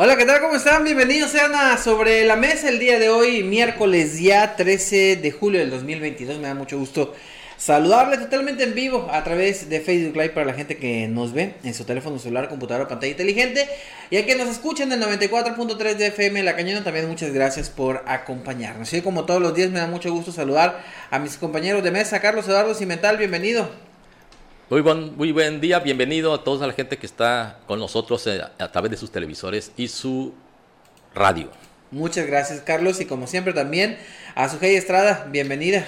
Hola, ¿qué tal? ¿Cómo están? Bienvenidos sean a Sobre la Mesa el día de hoy, miércoles ya 13 de julio del 2022. Me da mucho gusto saludarle totalmente en vivo a través de Facebook Live para la gente que nos ve en su teléfono celular, computadora o pantalla inteligente. Y a que nos escuchen en el 94.3 de FM La Cañona, también muchas gracias por acompañarnos. Y como todos los días me da mucho gusto saludar a mis compañeros de mesa, Carlos Eduardo Cimental, bienvenido. Muy buen, muy buen día, bienvenido a toda la gente que está con nosotros eh, a través de sus televisores y su radio. Muchas gracias Carlos y como siempre también a Sujei Estrada, bienvenida.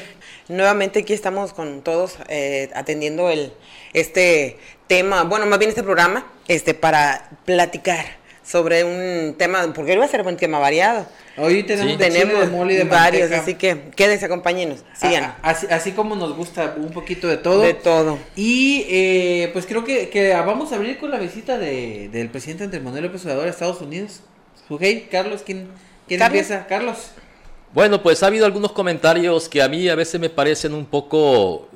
Nuevamente aquí estamos con todos eh, atendiendo el, este tema, bueno, más bien este programa, este, para platicar sobre un tema, porque hoy va a ser un tema variado. Hoy tenemos, tenemos varios, así que quédense, acompáñenos, sigan. así, así, como nos gusta un poquito de todo. De todo. Y eh, pues creo que, que, vamos a abrir con la visita de, del presidente Andrés Manuel López Obrador a Estados Unidos. Sujei, Carlos, ¿quién, quién empieza? Carlos. Bueno, pues ha habido algunos comentarios que a mí a veces me parecen un poco,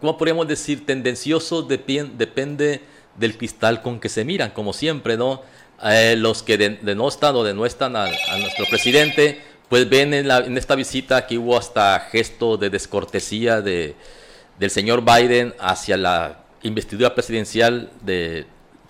¿cómo podríamos decir? Tendenciosos, depende del cristal con que se miran, como siempre, ¿no? Eh, los que denostan o denuestran a, nuestro presidente, pues ven en, la, esta visita que hubo hasta gesto de descortesía de, del señor Biden hacia la investidura presidencial de,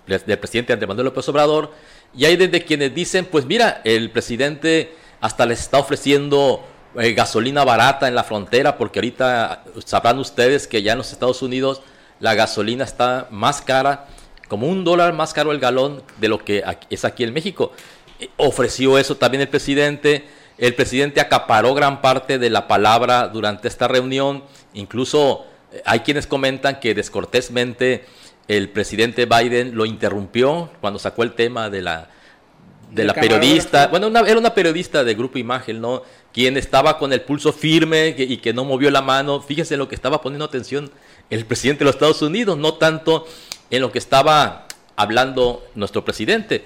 del presidente Andrés Manuel López Obrador. Y hay desde quienes dicen, pues mira, el presidente hasta les está ofreciendo eh, gasolina barata en la frontera, porque ahorita sabrán ustedes que ya en los Estados Unidos la gasolina está más cara como un dólar más caro el galón de lo que es aquí en México. Eh, ofreció eso también el presidente. El presidente acaparó gran parte de la palabra durante esta reunión. Incluso eh, hay quienes comentan que descortésmente el presidente Biden lo interrumpió cuando sacó el tema de la de, la periodista, bueno, era una periodista de Grupo Imagen, ¿no? Quien estaba con el pulso firme y que no movió la mano. Fíjense lo que estaba poniendo atención el presidente de los Estados Unidos, no tanto en lo que estaba hablando nuestro presidente.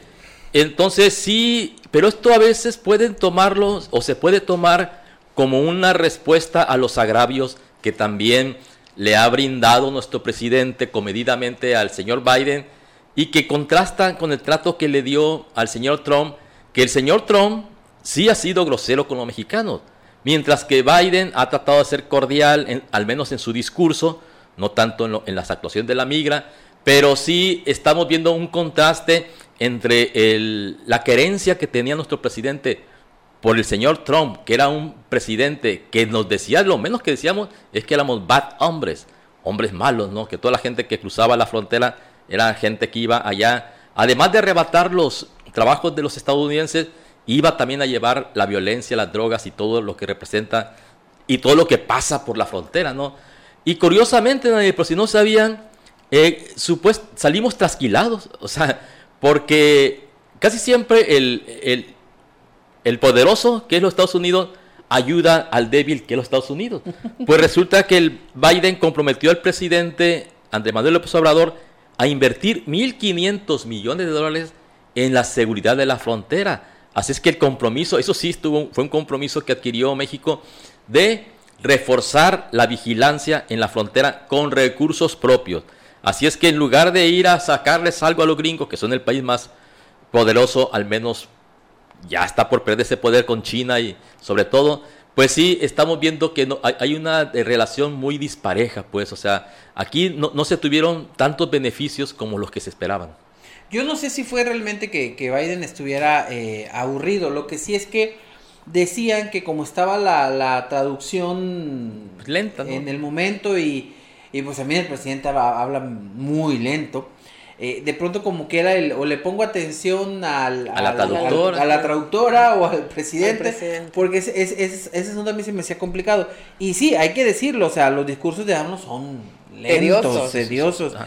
Entonces sí, pero esto a veces pueden tomarlo o se puede tomar como una respuesta a los agravios que también le ha brindado nuestro presidente comedidamente al señor Biden y que contrastan con el trato que le dio al señor Trump, que el señor Trump sí ha sido grosero con los mexicanos, mientras que Biden ha tratado de ser cordial, al menos en su discurso, no tanto en, en las actuaciones de la migra, pero sí estamos viendo un contraste entre la querencia que tenía nuestro presidente por el señor Trump, que era un presidente que nos decía, lo menos que decíamos es que éramos bad hombres, hombres malos, ¿no? Que toda la gente que cruzaba la frontera era gente que iba allá, además de arrebatar los trabajos de los estadounidenses, iba también a llevar la violencia, las drogas y todo lo que representa y todo lo que pasa por la frontera, ¿no? Y curiosamente, por si no sabían, eh, salimos trasquilados, o sea, porque casi siempre el, el, poderoso, que es los Estados Unidos, ayuda al débil, que es los Estados Unidos. Pues resulta que el Biden comprometió al presidente Andrés Manuel López Obrador a invertir 1.500 millones de dólares en la seguridad de la frontera. Así es que el compromiso, eso sí estuvo, fue un compromiso que adquirió México de reforzar la vigilancia en la frontera con recursos propios. Así es que en lugar de ir a sacarles algo a los gringos, que son el país más poderoso, al menos ya está por perder ese poder con China y sobre todo, pues sí, estamos viendo que no, hay, una eh, relación muy dispareja, pues, o sea, aquí no, se tuvieron tantos beneficios como los que se esperaban. Yo no sé si fue realmente que, Biden estuviera eh, aburrido, lo que sí es que decían que como estaba la, traducción lenta en el momento y y pues también el presidente habla, muy lento. Eh, de pronto como que era el, o le pongo atención al, a, la traductora. a la traductora o al presidente, porque ese es, es, ese asunto a mí se me hacía complicado. Y sí, hay que decirlo, o sea, los discursos de AMLO son lentos, tediosos.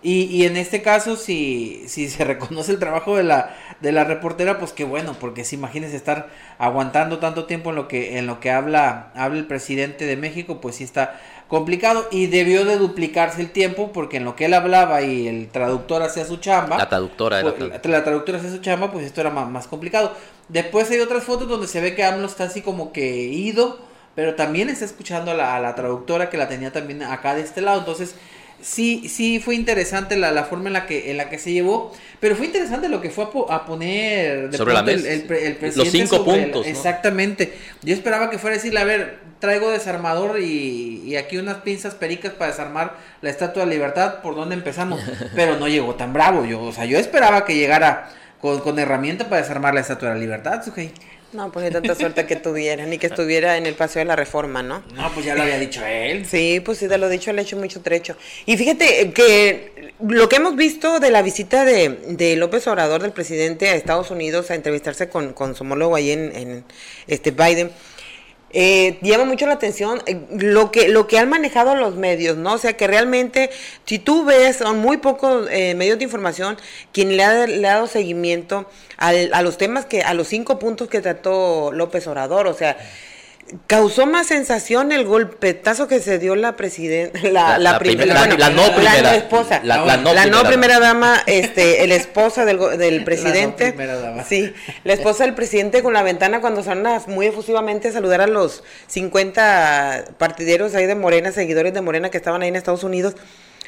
Y, y en este caso, si, si se reconoce el trabajo de la, de la reportera, pues qué bueno, porque si imagínense estar aguantando tanto tiempo en lo que, en lo que habla, habla el presidente de México, pues sí está complicado y debió de duplicarse el tiempo porque en lo que él hablaba y el traductor hacía su chamba. La traductora pues, la, traductora hacía su chamba, pues esto era más, más, complicado. Después hay otras fotos donde se ve que AMLO está así como que ido, pero también está escuchando a la, a la traductora que la tenía también acá de este lado. Entonces, sí, sí fue interesante la, la, forma en la que en la que se llevó, pero fue interesante lo que fue a, poner sobre la mesa. El, presidente los cinco puntos. Exactamente. Yo esperaba que fuera a decirle, a ver, traigo desarmador y, y, aquí unas pinzas pericas para desarmar la Estatua de Libertad, ¿por dónde empezamos? Pero no llegó tan bravo. Yo, o sea, yo esperaba que llegara con, con herramienta para desarmar la Estatua de la Libertad, Sujei. No, pues de tanta suerte que tuviera, ni que estuviera en el Paseo de la Reforma, ¿no? No, pues ya lo había dicho él. Sí, pues sí, te lo dicho, le he hecho mucho trecho. Y fíjate que lo que hemos visto de la visita de, de López Obrador, del presidente, a Estados Unidos, a entrevistarse con, con su homólogo ahí en, en este Biden, eh, llama mucho la atención eh, lo que lo que han manejado los medios, ¿no? O sea que realmente, si tú ves, son muy pocos eh, medios de información quien le ha, le ha dado seguimiento al, a los temas que, a los cinco puntos que trató López Obrador, o sea, Causó más sensación el golpetazo que se dio la presidenta, la, la, primera, la, no primera, la, esposa, la, no, primera, dama, este, el esposa del, del presidente, dama. sí, la esposa del presidente con la ventana cuando salen muy efusivamente a saludar a los 50 partideros ahí de Morena, seguidores de Morena que estaban ahí en Estados Unidos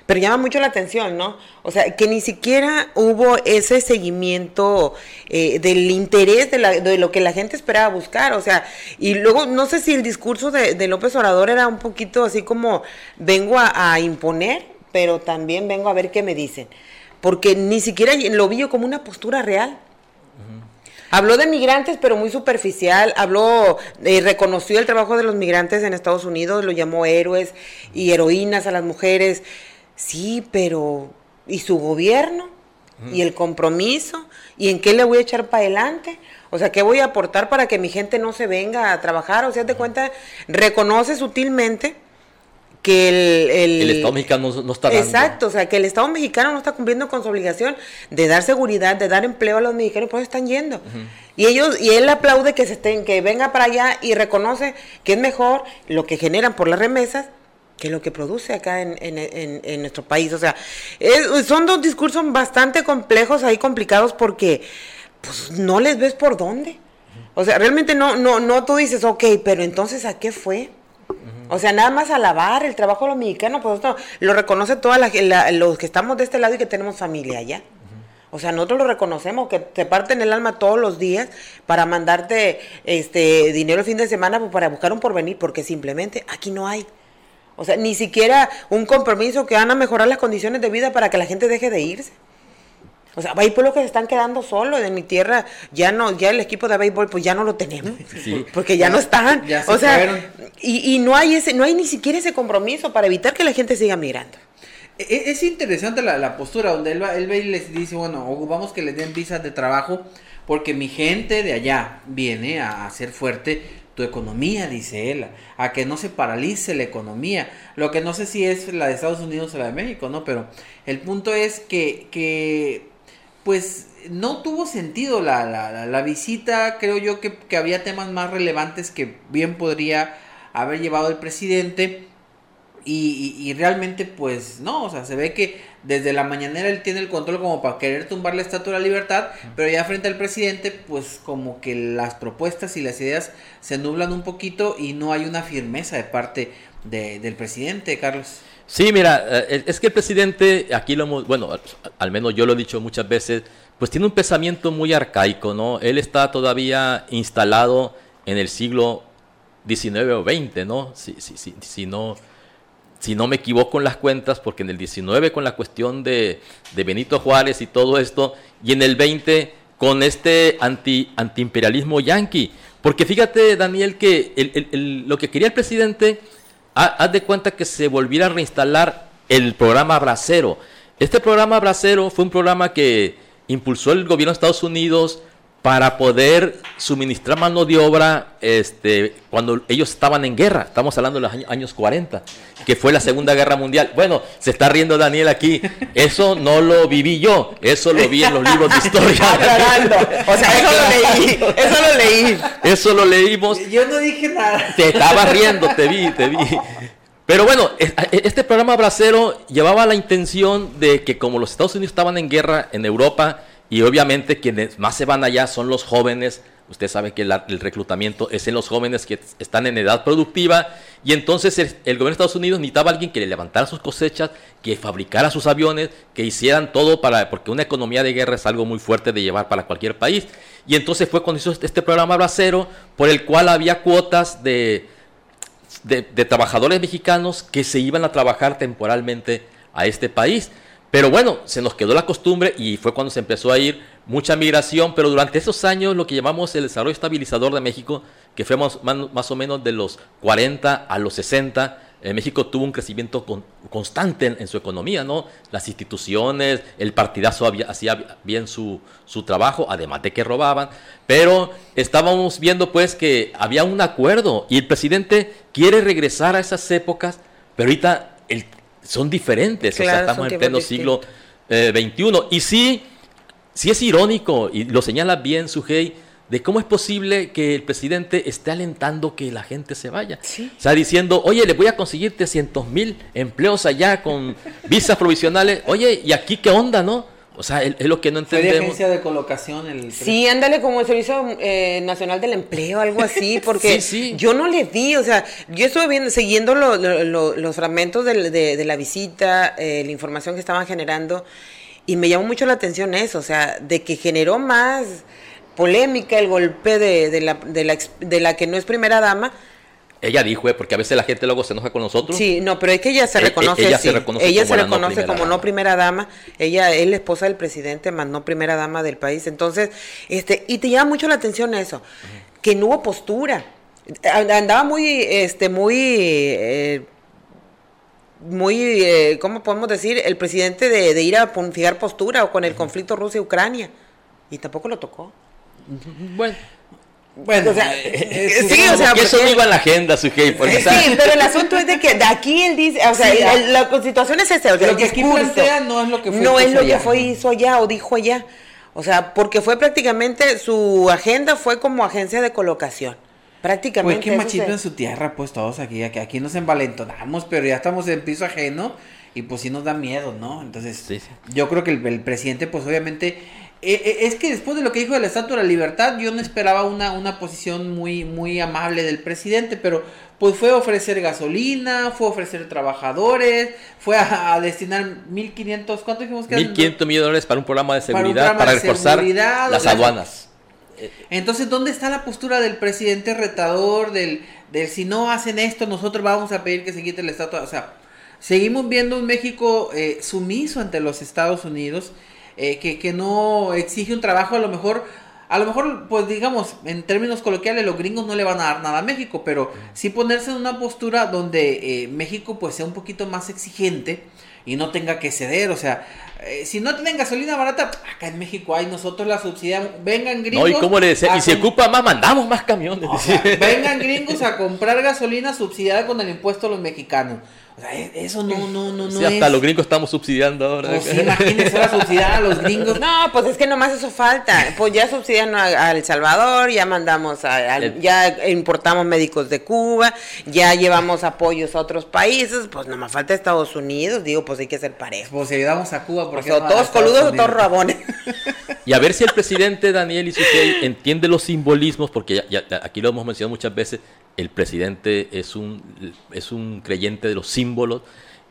pero llama mucho la atención, ¿no? O sea, que ni siquiera hubo ese seguimiento eh, del interés de, lo que la gente esperaba buscar, o sea, y luego no sé si el discurso de, López Obrador era un poquito así como vengo a, imponer, pero también vengo a ver qué me dicen, porque ni siquiera lo vi yo como una postura real. Habló de migrantes, pero muy superficial. Habló, eh, reconoció el trabajo de los migrantes en Estados Unidos, lo llamó héroes y heroínas a las mujeres. Sí, pero ¿y su gobierno? ¿Y el compromiso? ¿Y en qué le voy a echar para adelante? O sea, ¿qué voy a aportar para que mi gente no se venga a trabajar? O sea, te cuenta, reconoce sutilmente que el, el, Estado mexicano no, está dando. Exacto, o sea, que el Estado mexicano no está cumpliendo con su obligación de dar seguridad, de dar empleo a los mexicanos, por eso están yendo. Y ellos y él aplaude que se estén que venga para allá y reconoce que es mejor lo que generan por las remesas que lo que produce acá en, en, en, nuestro país. O sea, son dos discursos bastante complejos ahí, complicados, porque pues no les ves por dónde. O sea, realmente no, no, no tú dices, ok, pero entonces ¿a qué fue? O sea, nada más alabar el trabajo de los mexicanos, pues esto lo reconoce todos los que estamos de este lado y que tenemos familia allá. O sea, nosotros lo reconocemos, que te parten el alma todos los días para mandarte este dinero el fin de semana pues, para buscar un porvenir, porque simplemente aquí no hay. O sea, ni siquiera un compromiso que van a mejorar las condiciones de vida para que la gente deje de irse. O sea, hay pueblos que se están quedando solos. En mi tierra ya no, ya el equipo de béisbol pues ya no lo tenemos. Porque ya no están. o sea, y, y, no hay ese, no hay ni siquiera ese compromiso para evitar que la gente siga migrando. E, e, es interesante la, la postura donde él, él ve y les dice, bueno, vamos que les den visas de trabajo porque mi gente de allá viene a, ser fuerte tu economía, dice él, a que no se paralice la economía. Lo que no sé si es la de Estados Unidos o la de México, ¿no? Pero el punto es que, que pues no tuvo sentido la, la, la visita, creo yo que, que, había temas más relevantes que bien podría haber llevado el presidente. Y, y, realmente pues no, o sea, se ve que desde la mañanera él tiene el control como para querer tumbar la estatua de la libertad, pero ya frente al presidente pues como que las propuestas y las ideas se nublan un poquito y no hay una firmeza de parte de, del presidente, Carlos. Sí, mira, eh, es que el presidente, aquí lo hemos, bueno, al menos yo lo he dicho muchas veces, pues tiene un pensamiento muy arcaico, ¿no? Él está todavía instalado en el siglo XIX o XX, ¿no? Si, si, si, si no si no me equivoco en las cuentas, porque en el 19 con la cuestión de, Benito Juárez y todo esto, y en el 20 con este anti, antiimperialismo yanqui. Porque fíjate, Daniel, que lo que quería el presidente, haz de cuenta que se volviera a reinstalar el programa Bracero. Este programa Bracero fue un programa que impulsó el gobierno de Estados Unidos para poder suministrar mano de obra este, cuando ellos estaban en guerra. Estamos hablando de los años, 40, que fue la Segunda Guerra Mundial. Bueno, se está riendo Daniel aquí. Eso no lo viví yo, eso lo vi en los libros de historia. o sea, eso lo leí, eso lo leí. Eso lo leímos. Yo no dije nada. Te estaba riendo, te vi, te vi. Pero bueno, este programa bracero llevaba la intención de que como los Estados Unidos estaban en guerra en Europa, y obviamente quienes más se van allá son los jóvenes. Usted sabe que el reclutamiento es en los jóvenes que están en edad productiva. Y entonces el, gobierno de Estados Unidos necesitaba a alguien que le levantara sus cosechas, que fabricara sus aviones, que hicieran todo para. Porque una economía de guerra es algo muy fuerte de llevar para cualquier país. Y entonces fue cuando hizo este programa Bracero, por el cual había cuotas de trabajadores mexicanos que se iban a trabajar temporalmente a este país. Pero bueno, se nos quedó la costumbre y fue cuando se empezó a ir mucha migración, pero durante esos años lo que llamamos el desarrollo estabilizador de México, que fue más, o menos de los 40 a los 60, eh, México tuvo un crecimiento constante en, su economía, ¿no? Las instituciones, el partidazo hacía bien su, su, trabajo, además de que robaban, pero estábamos viendo pues que había un acuerdo y el presidente quiere regresar a esas épocas, pero ahorita el son diferentes. o sea, estamos en pleno siglo XXI. Eh, y sí, sí es irónico, y lo señala bien Sujei, de cómo es posible que el presidente esté alentando que la gente se vaya. O sea, diciendo, oye, le voy a conseguir 300 mil empleos allá con visas provisionales. Oye, ¿y aquí qué onda, no? O sea, es, lo que no entendemos. Fue de agencia de colocación el... Sí, ándale como el Servicio eh, Nacional del Empleo, algo así, porque yo no le di, o sea, yo estuve viendo, siguiendo los fragmentos de, la visita, eh, la información que estaban generando, y me llamó mucho la atención eso, o sea, de que generó más polémica el golpe de, la, de, la, de la que no es primera dama, ella dijo, eh, porque a veces la gente luego se enoja con nosotros. Sí, no, pero es que ella se eh, reconoce. ella se reconoce ella como, se reconoce como no primera dama. Ella es la esposa del presidente, más no primera dama del país. Entonces, este, y te llama mucho la atención eso, que no hubo postura. Andaba muy, este, muy, eh, muy, ¿cómo podemos decir? El presidente de, ir a fijar postura o con el conflicto Rusia-Ucrania. Y tampoco lo tocó. Bueno. Bueno, o sea, eh, eh, eh, sí, o sea, porque eso no iba en la agenda, su Sí, pero el asunto es de que de aquí él dice, o sea, la, constitución es ese, o sea, lo que aquí plantea no es lo que fue no es lo que fue hizo allá o dijo allá, o sea, porque fue prácticamente su agenda fue como agencia de colocación. Prácticamente. Pues qué machismo en su tierra, pues todos aquí, aquí, aquí nos envalentonamos, pero ya estamos en piso ajeno y pues sí nos da miedo, ¿no? Entonces, yo creo que el presidente, pues obviamente eh, eh, es que después de lo que dijo de la Estatua de la Libertad, yo no esperaba una, una posición muy, muy amable del presidente, pero pues fue ofrecer gasolina, fue ofrecer trabajadores, fue a, destinar 1.500, ¿cuánto dijimos que 1.500 millones de dólares para un programa de seguridad, para, reforzar las aduanas. Entonces, ¿dónde está la postura del presidente retador, del, del si no hacen esto, nosotros vamos a pedir que se quite la estatua? O sea, seguimos viendo un México eh, sumiso ante los Estados Unidos eh, que, que no exige un trabajo a lo mejor a lo mejor, pues digamos, en términos coloquiales, los gringos no le van a dar nada a México, pero sí ponerse en una postura donde eh, México pues sea un poquito más exigente y no tenga que ceder, o sea, eh, si no tienen gasolina barata, acá en México hay, nosotros la subsidiamos, vengan gringos. No, y cómo le decía, y si ocupa más, mandamos más camiones. vengan gringos a comprar gasolina subsidiada con el impuesto a los mexicanos. O sea, e-, eso no, no, no, no. Sí, hasta los gringos estamos subsidiando ahora. Pues sí, imagínense ahora subsidiar a los gringos. No, pues es que nomás eso falta. Pues ya subsidian a, El Salvador, ya mandamos, a, ya importamos médicos de Cuba, ya llevamos apoyos a otros países, pues nomás falta Estados Unidos, digo, pues hay que ser pareja. Pues si ayudamos a Cuba, porque. Pues, todos coludos o todos rabones. Y a ver si el presidente Daniel Isuquei entiende los simbolismos, porque ya, aquí lo hemos mencionado muchas veces, el presidente es un, es un creyente de los símbolos.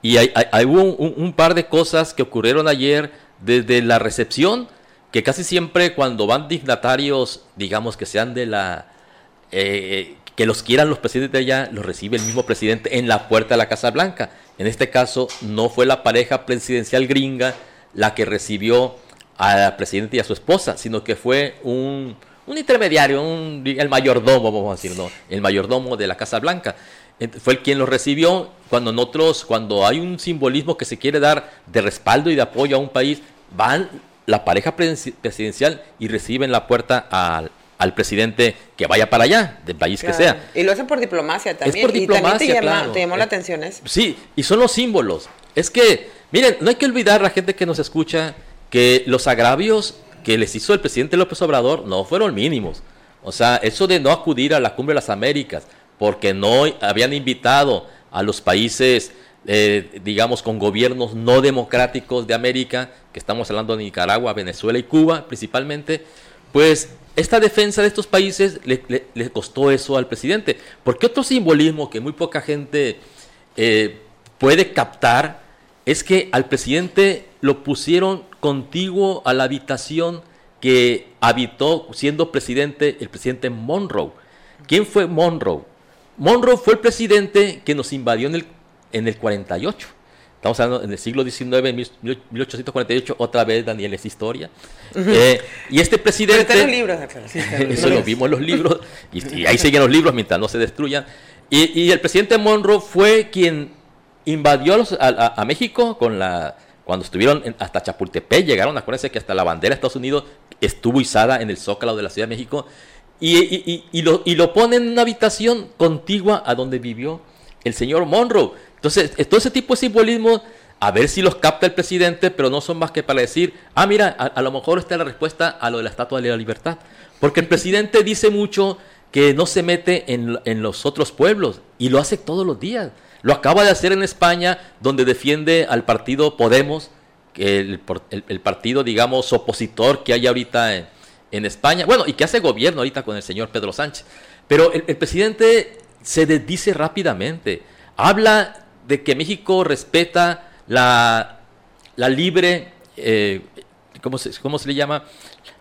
Y hay, hubo un, par de cosas que ocurrieron ayer desde la recepción, que casi siempre cuando van dignatarios, digamos que sean de la... Eh, que los quieran los presidentes de allá, los recibe el mismo presidente en la puerta de la Casa Blanca. En este caso no fue la pareja presidencial gringa la que recibió al presidente y a su esposa, sino que fue un, un intermediario, un, el mayordomo, vamos a decir, el mayordomo de la Casa Blanca. Fue el quien lo recibió cuando nosotros, cuando hay un simbolismo que se quiere dar de respaldo y de apoyo a un país, van la pareja presidencial y reciben la puerta al, al presidente que vaya para allá, del país que sea. Y lo hacen por diplomacia también. Es por diplomacia, y también te, llamó, la eh, atención eso. Sí, y son los símbolos. Es que, miren, no hay que olvidar a la gente que nos escucha que los agravios que les hizo el presidente López Obrador no fueron mínimos. O sea, eso de no acudir a la cumbre de las Américas, porque no habían invitado a los países, eh, digamos, con gobiernos no democráticos de América, que estamos hablando de Nicaragua, Venezuela y Cuba principalmente, pues esta defensa de estos países le, costó eso al presidente. Porque otro simbolismo que muy poca gente eh, puede captar es que al presidente lo pusieron contiguo a la habitación que habitó siendo presidente el presidente Monroe. ¿Quién fue Monroe? Monroe fue el presidente que nos invadió en el, en el 48. Estamos hablando en el siglo XIX, 1848, otra vez Daniel es historia. Eh, y este presidente... Pero los libros, eso lo vimos en los libros, y, ahí siguen los libros mientras no se destruyan. Y, el presidente Monroe fue quien invadió a, México con la cuando estuvieron hasta Chapultepec, llegaron, acuérdense que hasta la bandera de Estados Unidos estuvo izada en el zócalo de la Ciudad de México, y, lo, y lo pone en una habitación contigua a donde vivió el señor Monroe. Entonces, todo ese tipo de simbolismo, a ver si los capta el presidente, pero no son más que para decir, ah, mira, a, lo mejor está la respuesta a lo de la Estatua de la Libertad. Porque el presidente dice mucho que no se mete en, los otros pueblos y lo hace todos los días. Lo acaba de hacer en España, donde defiende al partido Podemos, el, el, partido, digamos, opositor que hay ahorita en, en, España. Bueno, y que hace gobierno ahorita con el señor Pedro Sánchez. Pero el, presidente se desdice rápidamente. Habla de que México respeta la, la libre, eh, ¿cómo, se, ¿cómo, se, le llama?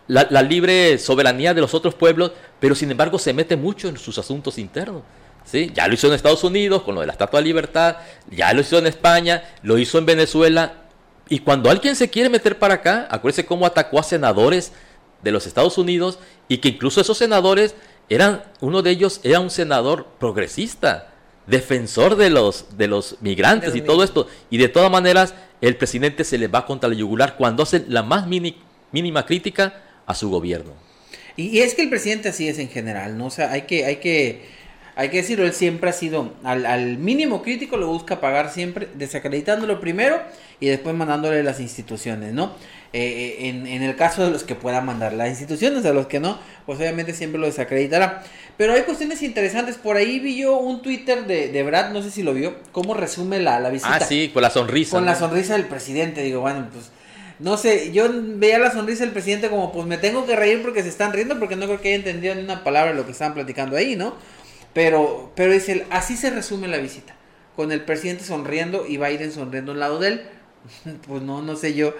La, libre soberanía de los otros pueblos, pero sin embargo se mete mucho en sus asuntos internos. ¿Sí? Ya lo hizo en Estados Unidos con lo de la Estatua de Libertad, ya lo hizo en España, lo hizo en Venezuela. Y cuando alguien se quiere meter para acá, acuérdense cómo atacó a senadores de los Estados Unidos y que incluso esos senadores eran, uno de ellos era un senador progresista defensor de los, de los migrantes y todo esto. Y de todas maneras, el presidente se le va contra la yugular cuando hace la más mínima crítica a su gobierno. Y, es que el presidente así es en general, ¿no? O sea, hay que, hay que, hay que decirlo, él siempre ha sido, al, al mínimo crítico lo busca pagar siempre, desacreditándolo primero y después mandándole las instituciones, ¿no? Eh, eh, en, el caso de los que puedan mandar las instituciones, a los que no, pues obviamente siempre lo desacreditará. Pero hay cuestiones interesantes. Por ahí vi yo un Twitter de, de Brad, no sé si lo vio, cómo resume la, la visita. Ah, sí, con la sonrisa. Con la sonrisa del presidente. Digo, bueno, pues no sé, yo veía la sonrisa del presidente como, pues me tengo que reír porque se están riendo, porque no creo que haya entendido ni una palabra de lo que estaban platicando ahí, ¿no? Pero, pero dice, así se resume la visita, con el presidente sonriendo y Biden sonriendo al lado de él. Pues no, no sé yo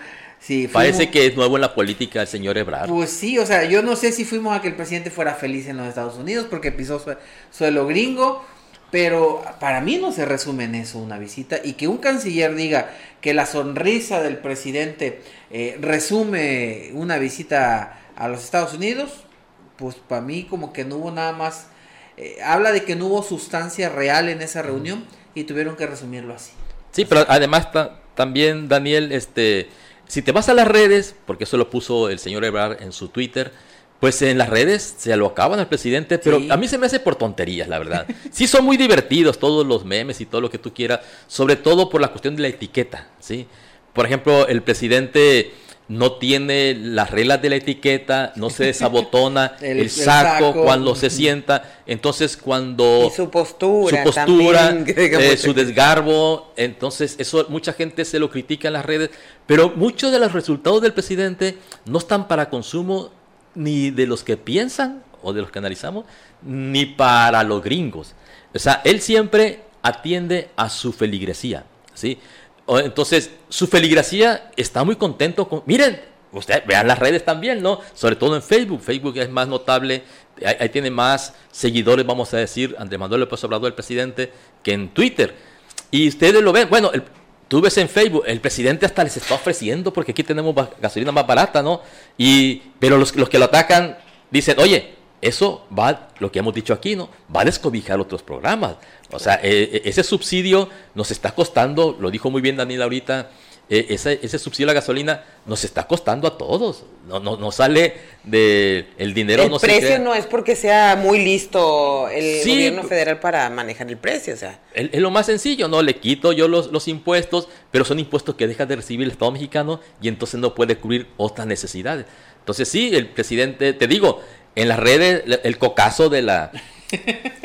Parece que es nuevo en la política el señor Ebrard. Pues sí, o sea, yo no sé si fuimos a que el presidente fuera feliz en los Estados Unidos porque pisó suelo gringo, pero para mí no se resume en eso una visita y que un canciller diga que la sonrisa del presidente eh, resume una visita a los Estados Unidos, pues para mí como que no hubo nada más, eh, habla de que no hubo sustancia real en esa reunión y tuvieron que resumirlo así. Sí, pero además también Daniel, este si te vas a las redes, porque eso lo puso el señor Ebrard en su Twitter, pues en las redes se lo acaban al presidente, pero a mí se me hace por tonterías, la verdad. Sí son muy divertidos todos los memes y todo lo que tú quieras, sobre todo por la cuestión de la etiqueta, ¿sí? Por ejemplo, el presidente no tiene las reglas de la etiqueta, no se desabotona el, saco, cuando se sienta, entonces cuando su postura, su, postura eh, su desgarbo, entonces eso mucha gente se lo critica en las redes, pero muchos de los resultados del presidente no están para consumo ni de los que piensan o de los que analizamos, ni para los gringos. O sea, él siempre atiende a su feligresía, ¿sí? Entonces, su feligresía está muy contento con... Miren, ustedes vean las redes también, ¿no? Sobre todo en Facebook. Facebook es más notable, ahí, tiene más seguidores, vamos a decir, Andrés Manuel López Obrador, el presidente, que en Twitter. Y ustedes lo ven, bueno, tú ves en Facebook, el presidente hasta les está ofreciendo porque aquí tenemos gasolina más barata, ¿no? Y, pero los, los que lo atacan dicen, oye, eso va, lo que hemos dicho aquí, ¿no? Va a descobijar otros programas. O sea, eh, eh, ese subsidio nos está costando, lo dijo muy bien Daniel ahorita, eh, ese, ese, subsidio a la gasolina nos está costando a todos. No, no, no sale de el dinero. El no precio no es porque sea muy listo el gobierno federal para manejar el precio, o sea. Es, lo más sencillo, ¿no? Le quito yo los, los impuestos, pero son impuestos que deja de recibir el Estado mexicano y entonces no puede cubrir otras necesidades. Entonces sí, el presidente, te digo, en las redes, el cocazo de la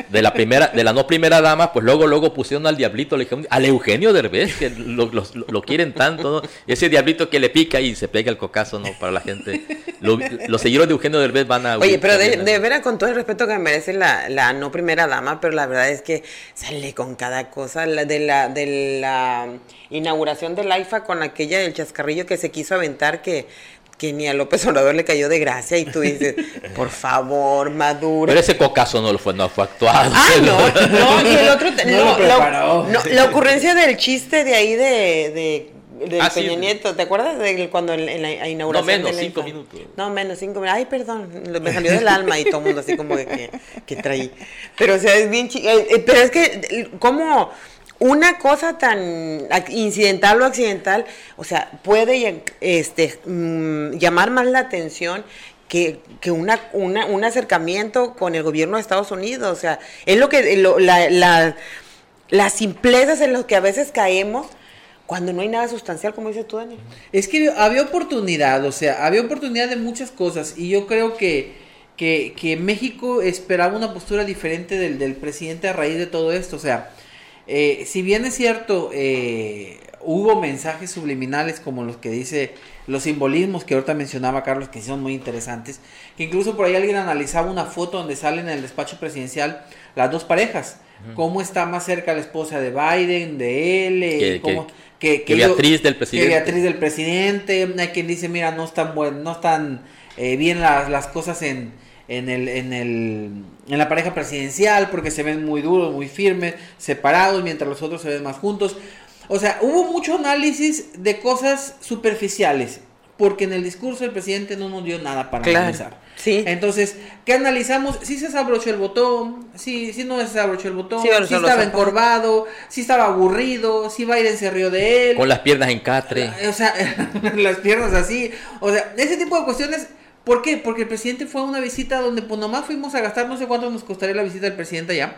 de la primera, de la no primera dama, pues luego, luego pusieron al diablito, le dijeron, al Eugenio Derbez, que lo, quieren tanto, ¿no? Ese diablito que le pica y se pega el cocazo, ¿no? Para la gente. los seguidores de Eugenio Derbez van a... Oye, pero de, de veras, con todo el respeto que merece la, la no primera dama, pero la verdad es que sale con cada cosa, de la, de la inauguración del AIFA con aquella del chascarrillo que se quiso aventar que que ni a López Obrador le cayó de gracia y tú dices, por favor, Maduro. Pero ese cocazo no lo fue, no fue actuado. Ah, no, no, y el otro no, no, la ocurrencia del chiste de ahí de, de ah, Peña Nieto, ¿te acuerdas de cuando en la inauguración? No, menos cinco minutos. No, menos cinco minutos. Ay, perdón, me salió del alma y todo el mundo así como que, que traí. Pero, o sea, es bien chido. Eh, eh, pero es que, ¿cómo...? Una cosa tan incidental o accidental, o sea, puede este, mm, llamar más la atención que, que una, un acercamiento con el gobierno de Estados Unidos. O sea, es lo que la, la, las simplezas en las que a veces caemos cuando no hay nada sustancial, como dices tú, Daniel. Es que había oportunidad, o sea, había oportunidad de muchas cosas y yo creo que, que, que México esperaba una postura diferente del presidente a raíz de todo esto. O sea, eh, si bien es cierto, eh, hubo mensajes subliminales como los que dice los simbolismos que ahorita mencionaba Carlos, que son muy interesantes, que incluso por ahí alguien analizaba una foto donde salen en el despacho presidencial las dos parejas, cómo está más cerca la esposa de Biden, de él, eh, que, que, Beatriz del presidente. Que Beatriz del presidente, hay quien dice, mira, no están, buen, no están bien las, las cosas en en, el, en, el, en la pareja presidencial porque se ven muy duros, muy firmes, separados, mientras los otros se ven más juntos. O sea, hubo mucho análisis de cosas superficiales, porque en el discurso el presidente no nos dio nada para analizar. Sí. Entonces, ¿qué analizamos? Si se desabrochó el botón, si, si no se desabrochó el botón, si estaba encorvado, si estaba aburrido, si Biden se rió de él. Con las piernas en catre. O sea, las piernas así. O sea, ese tipo de cuestiones ¿Por qué? Porque el presidente fue a una visita donde pues nomás fuimos a gastar no sé cuánto nos costaría la visita del presidente allá.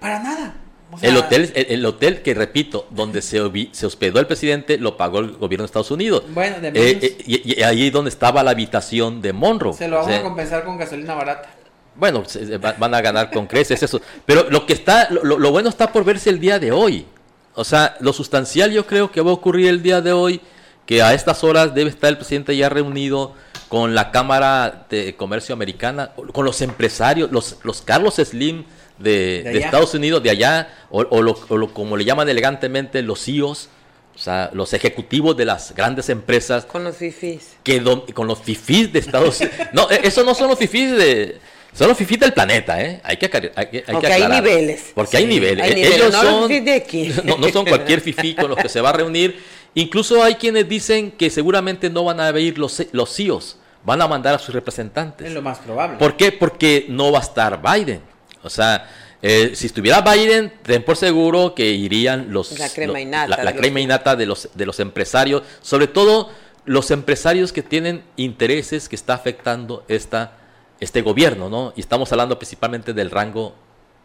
Para nada. el, hotel, el, hotel que repito, donde se, se hospedó el presidente, lo pagó el gobierno de Estados Unidos. Bueno, de eh, eh, y, ahí donde estaba la habitación de Monroe. Se lo vamos a compensar con gasolina barata. Bueno, van a ganar con creces eso. Pero lo que está, lo, lo bueno está por verse el día de hoy. O sea, lo sustancial yo creo que va a ocurrir el día de hoy, que a estas horas debe estar el presidente ya reunido con la Cámara de Comercio Americana, con los empresarios, los, los Carlos Slim de, Estados Unidos, de allá, o, o, como le llaman elegantemente los CEOs, o sea, los ejecutivos de las grandes empresas. Con los FIFIs. Que con los FIFIs de Estados Unidos. no, e, eso no son los FIFIs de... Son los FIFIs del planeta, ¿eh? Hay que, hay, hay Porque hay niveles. Porque hay niveles. Hay Ellos no son, de aquí. No, no son cualquier FIFI con los que se va a reunir Incluso hay quienes dicen que seguramente no van a ir los, los CIOs, van a mandar a sus representantes. Es lo más probable. ¿Por qué? Porque no va a estar Biden. O sea, eh, si estuviera Biden, ten por seguro que irían los... La crema innata. La, la crema innata de los, de los empresarios, sobre todo los empresarios que tienen intereses que está afectando esta, este gobierno, ¿no? Y estamos hablando principalmente del rango,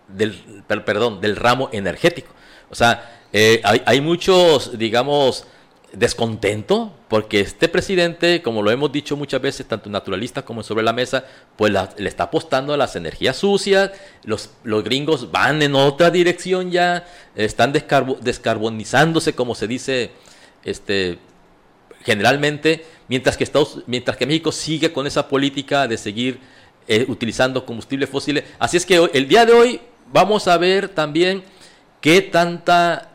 del, perdón, del ramo energético. O sea, eh, hay, hay, muchos, digamos, descontento porque este presidente, como lo hemos dicho muchas veces, tanto naturalista como sobre la mesa, pues le está apostando a las energías sucias, los, los gringos van en otra dirección ya, están descarbonizándose, como se dice este, generalmente, mientras que, Estados, mientras que México sigue con esa política de seguir eh, utilizando combustibles fósiles. Así es que el día de hoy vamos a ver también qué tanta...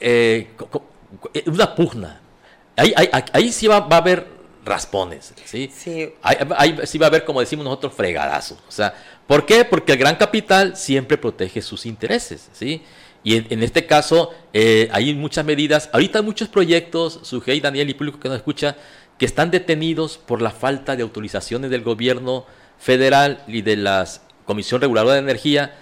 Eh, una pugna Ahí, ahí, sí va, a haber raspones, ¿sí? Sí. Ahí, sí va a haber, como decimos nosotros, fregadazos. O sea, ¿por qué? Porque el gran capital siempre protege sus intereses, ¿sí? Y en, este caso eh, hay muchas medidas. Ahorita hay muchos proyectos, Sujei, Daniel y público que nos escucha, que están detenidos por la falta de autorizaciones del gobierno federal y de la Comisión Reguladora de Energía,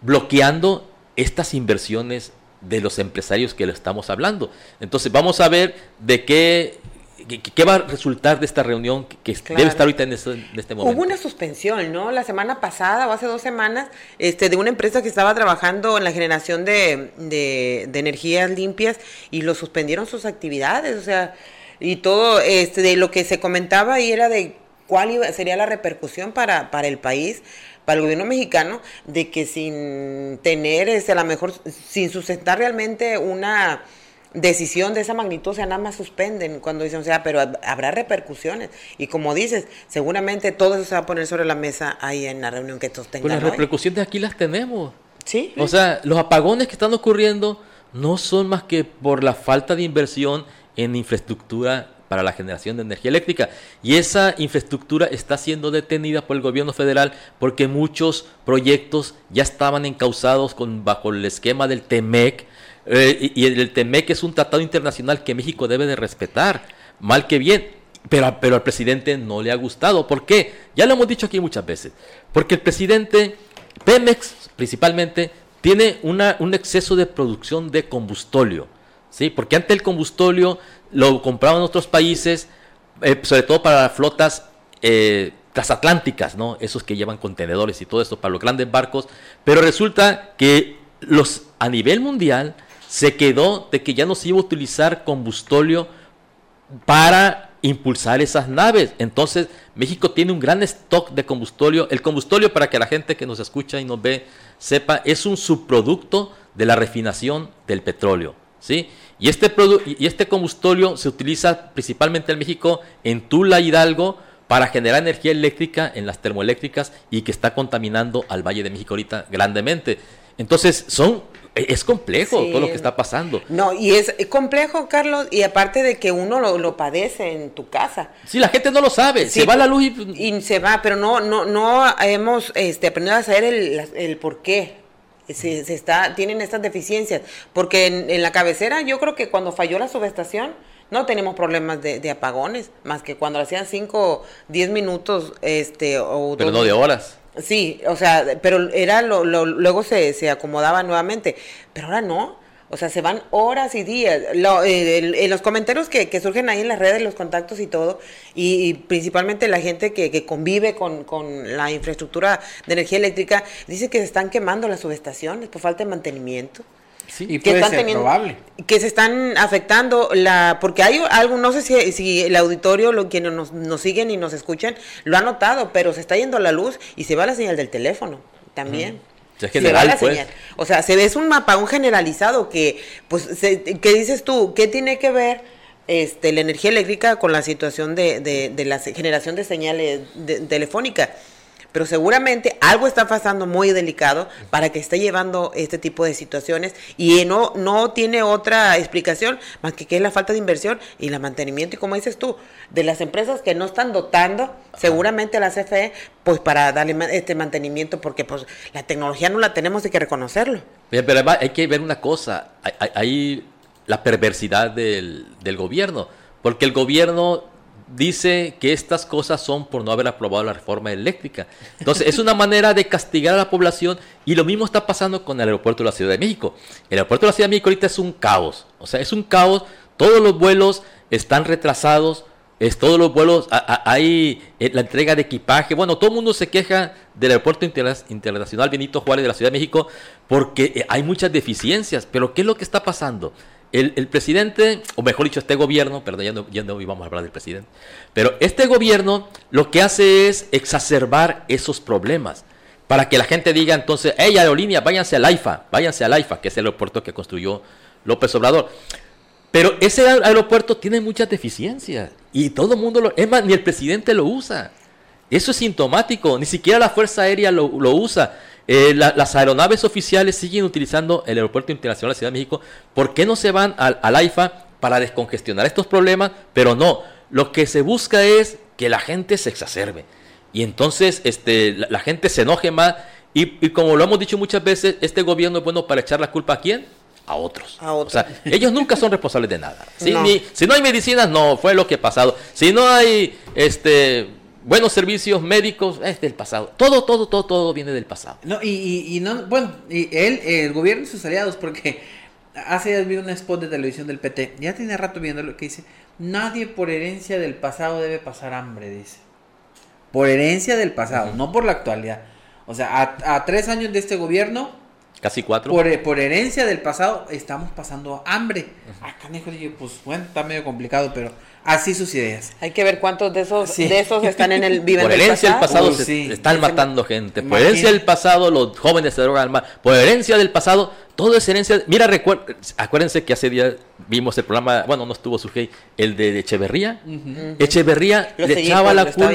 bloqueando estas inversiones de los empresarios que le estamos hablando. Entonces vamos a ver de qué ¿Qué, va a resultar de esta reunión que, debe estar ahorita en este, momento? Hubo una suspensión, ¿no? La semana pasada o hace dos semanas, este, de una empresa que estaba trabajando en la generación de, de, energías limpias y lo suspendieron sus actividades, o sea, y todo, este, de lo que se comentaba ahí era de cuál iba, sería la repercusión para, para el país para el gobierno mexicano de que sin tener, este, a lo mejor, sin sustentar realmente una decisión de esa magnitud, o sea, nada más suspenden cuando dicen, o sea, pero habrá repercusiones. Y como dices, seguramente todo eso se va a poner sobre la mesa ahí en la reunión que todos tengan. Pues las repercusiones aquí las tenemos. Sí. O sea, los apagones que están ocurriendo no son más que por la falta de inversión en infraestructura para la generación de energía eléctrica. Y esa infraestructura está siendo detenida por el gobierno federal porque muchos proyectos ya estaban encausados con, bajo el esquema del TEMEC, eh, y, el TEMEC es un tratado internacional que México debe de respetar, mal que bien. Pero, pero al presidente no le ha gustado. ¿Por qué? Ya lo hemos dicho aquí muchas veces. Porque el presidente, Pemex principalmente, tiene una, un exceso de producción de combustóleo. ¿Sí? Porque antes el combustóleo lo compraban otros países, eh, sobre todo para flotas eh, transatlánticas, ¿no? esos que llevan contenedores y todo esto para los grandes barcos. Pero resulta que los, a nivel mundial se quedó de que ya no se iba a utilizar combustóleo para impulsar esas naves. Entonces, México tiene un gran stock de combustóleo. El combustóleo, para que la gente que nos escucha y nos ve sepa, es un subproducto de la refinación del petróleo. ¿Sí? Y, este y este combustóleo se utiliza principalmente en México, en Tula, Hidalgo, para generar energía eléctrica en las termoeléctricas y que está contaminando al Valle de México ahorita grandemente. Entonces, son es complejo todo lo que está pasando. No, y es complejo, Carlos, y aparte de que uno lo, padece en tu casa. Sí, la gente no lo sabe, se va la luz y... y... se va, pero no no no hemos este, aprendido a saber el, el por qué. Se, se, está, tienen estas deficiencias, porque en, la cabecera yo creo que cuando falló la subestación no tenemos problemas de, de apagones, más que cuando hacían 5, 10 minutos, este, o... Pero no de horas. Sí, o sea, pero era lo, luego se, se acomodaba nuevamente, pero ahora no. O sea, se van horas y días. Eh, en los comentarios que, que, surgen ahí en las redes, los contactos y todo, y, principalmente la gente que, que convive con, con, la infraestructura de energía eléctrica, dice que se están quemando las subestaciones por falta de mantenimiento. Sí, y puede ser probable. Que se están afectando, la porque hay algo, no sé si, si el auditorio, lo, quienes nos, nos, siguen y nos escuchan, lo ha notado, pero se está yendo la luz y se va la señal del teléfono también. Se va la pues. señal. O sea, se ve es un mapa, un generalizado que, pues, ¿qué dices tú? ¿Qué tiene que ver este, la energía eléctrica con la situación de, de, de la generación de señales telefónicas? Pero seguramente algo está pasando muy delicado para que esté llevando este tipo de situaciones y no, no tiene otra explicación más que que es la falta de inversión y el mantenimiento y como dices tú, de las empresas que no están dotando seguramente a la CFE pues para darle este mantenimiento porque pues la tecnología no la tenemos hay que reconocerlo. Pero hay que ver una cosa, hay, la perversidad del, del gobierno, porque el gobierno dice que estas cosas son por no haber aprobado la reforma eléctrica. Entonces, es una manera de castigar a la población y lo mismo está pasando con el aeropuerto de la Ciudad de México. El aeropuerto de la Ciudad de México ahorita es un caos, o sea, es un caos, todos los vuelos están retrasados, es todos los vuelos, hay eh, la entrega de equipaje, bueno, todo el mundo se queja del aeropuerto internacional Benito Juárez de la Ciudad de México porque eh, hay muchas deficiencias, pero ¿qué es lo que está pasando? El, presidente, o mejor dicho, este gobierno, perdón, ya no, ya no íbamos a hablar del presidente, pero este gobierno lo que hace es exacerbar esos problemas para que la gente diga entonces, hey, aerolínea, váyanse al AIFA, váyanse al AIFA, que es el aeropuerto que construyó López Obrador. Pero ese aeropuerto tiene muchas deficiencias y todo el mundo lo, es más, ni el presidente lo usa. Eso es sintomático, ni siquiera la Fuerza Aérea lo, lo usa. Eh, las aeronaves oficiales siguen utilizando el Aeropuerto Internacional de la Ciudad de México. ¿Por qué no se van al, AIFA para descongestionar estos problemas? Pero no, lo que se busca es que la gente se exacerbe. Y entonces este, la, gente se enoje más. Y, como lo hemos dicho muchas veces, este gobierno es bueno para echar la culpa a quién? A otros. A otros. O sea, ellos nunca son responsables de nada. No. si no hay medicinas, no, fue lo que ha pasado. Si no hay este, buenos servicios médicos, es del pasado. Todo, todo, todo, todo viene del pasado. No, y, y, no, bueno, y él, el gobierno y sus aliados, porque hace días vi un spot de televisión del PT, ya tiene rato viéndolo, que dice, nadie por herencia del pasado debe pasar hambre, dice. Por herencia del pasado, no por la actualidad. O sea, a, a tres años de este gobierno, Casi cuatro. por, por herencia del pasado, estamos pasando hambre. Ah, canejo, pues bueno, está medio complicado, pero así sus ideas. Hay que ver cuántos de esos, Sí. de esos están en el viven Por del herencia del pasado Uy, se sí. están Ese matando gente. Por herencia del pasado los jóvenes se drogan más. Por herencia del pasado, todo es herencia. Mira, recuer- acuérdense que hace días vimos el programa, bueno, no estuvo Sujei, el de Echeverría. Echeverría Lo le seguí echaba la culpa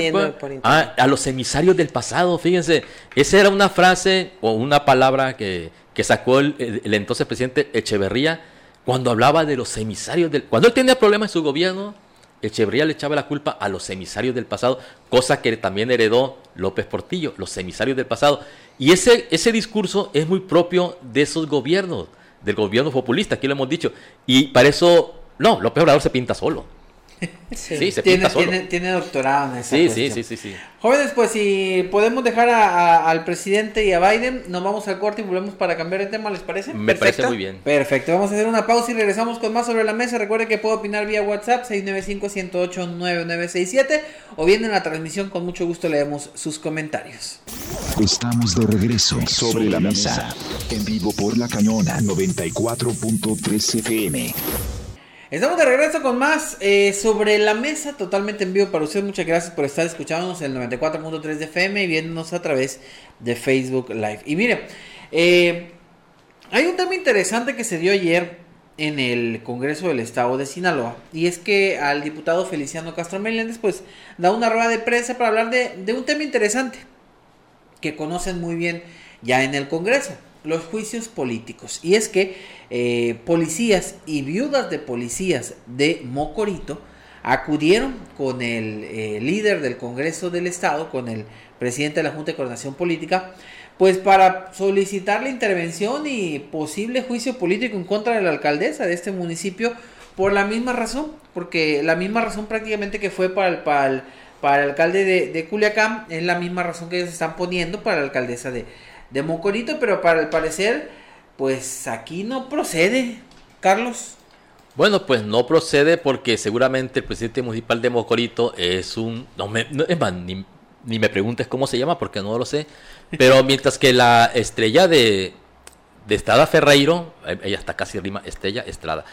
a, a los emisarios del pasado. Fíjense, esa era una frase o una palabra que, que sacó el, el- el entonces presidente Echeverría cuando hablaba de los emisarios del... Cuando él tenía problemas en su gobierno, Echeverría le echaba la culpa a los emisarios del pasado, cosa que también heredó López Portillo, los emisarios del pasado. Y ese, ese discurso es muy propio de esos gobiernos, del gobierno populista, aquí lo hemos dicho. Y para eso, no, López Obrador se pinta solo. Sí, se Tiene, pinta solo. tiene, tiene doctorado en esa Sí, sí, cuestión. sí, sí, sí. Jóvenes, pues si podemos dejar a- a- al presidente y a Biden, nos vamos al corte y volvemos para cambiar de tema, ¿les parece? Me parece muy bien. Perfecto, vamos a hacer una pausa y regresamos con más sobre la mesa. Recuerde que puede opinar vía WhatsApp 695-108-9967 o bien en la transmisión, con mucho gusto leemos sus comentarios. Estamos de regreso sobre la mesa. En vivo por la cañona 94.3 FM. Estamos de regreso con más eh, sobre la mesa, totalmente en vivo para usted. Muchas gracias por estar escuchándonos en el 94.3 de FM y viéndonos a través de Facebook Live. Y mire, eh, hay un tema interesante que se dio ayer en el Congreso del Estado de Sinaloa y es que al diputado Feliciano Castro Meléndez pues da una rueda de prensa para hablar de un tema interesante que conocen muy bien ya en el Congreso, los juicios políticos. Y es que eh, policías y viudas de policías de Mocorito acudieron con el eh, líder del Congreso del Estado, con el presidente de la Junta de Coordinación Política, pues para solicitar la intervención y posible juicio político en contra de la alcaldesa de este municipio por la misma razón, porque la misma razón prácticamente que fue para el, para el, para el alcalde de, de Culiacán, es la misma razón que ellos están poniendo para la alcaldesa de, de Mocorito, pero para el parecer, pues aquí no procede, Carlos. Bueno, pues no procede porque seguramente el presidente municipal de Mocorito es un... No me, no, es más, ni, ni me preguntes cómo se llama porque no lo sé. Pero mientras que la estrella de, de Estrada Ferreiro, eh, ella está casi rima, Estrella Estrada,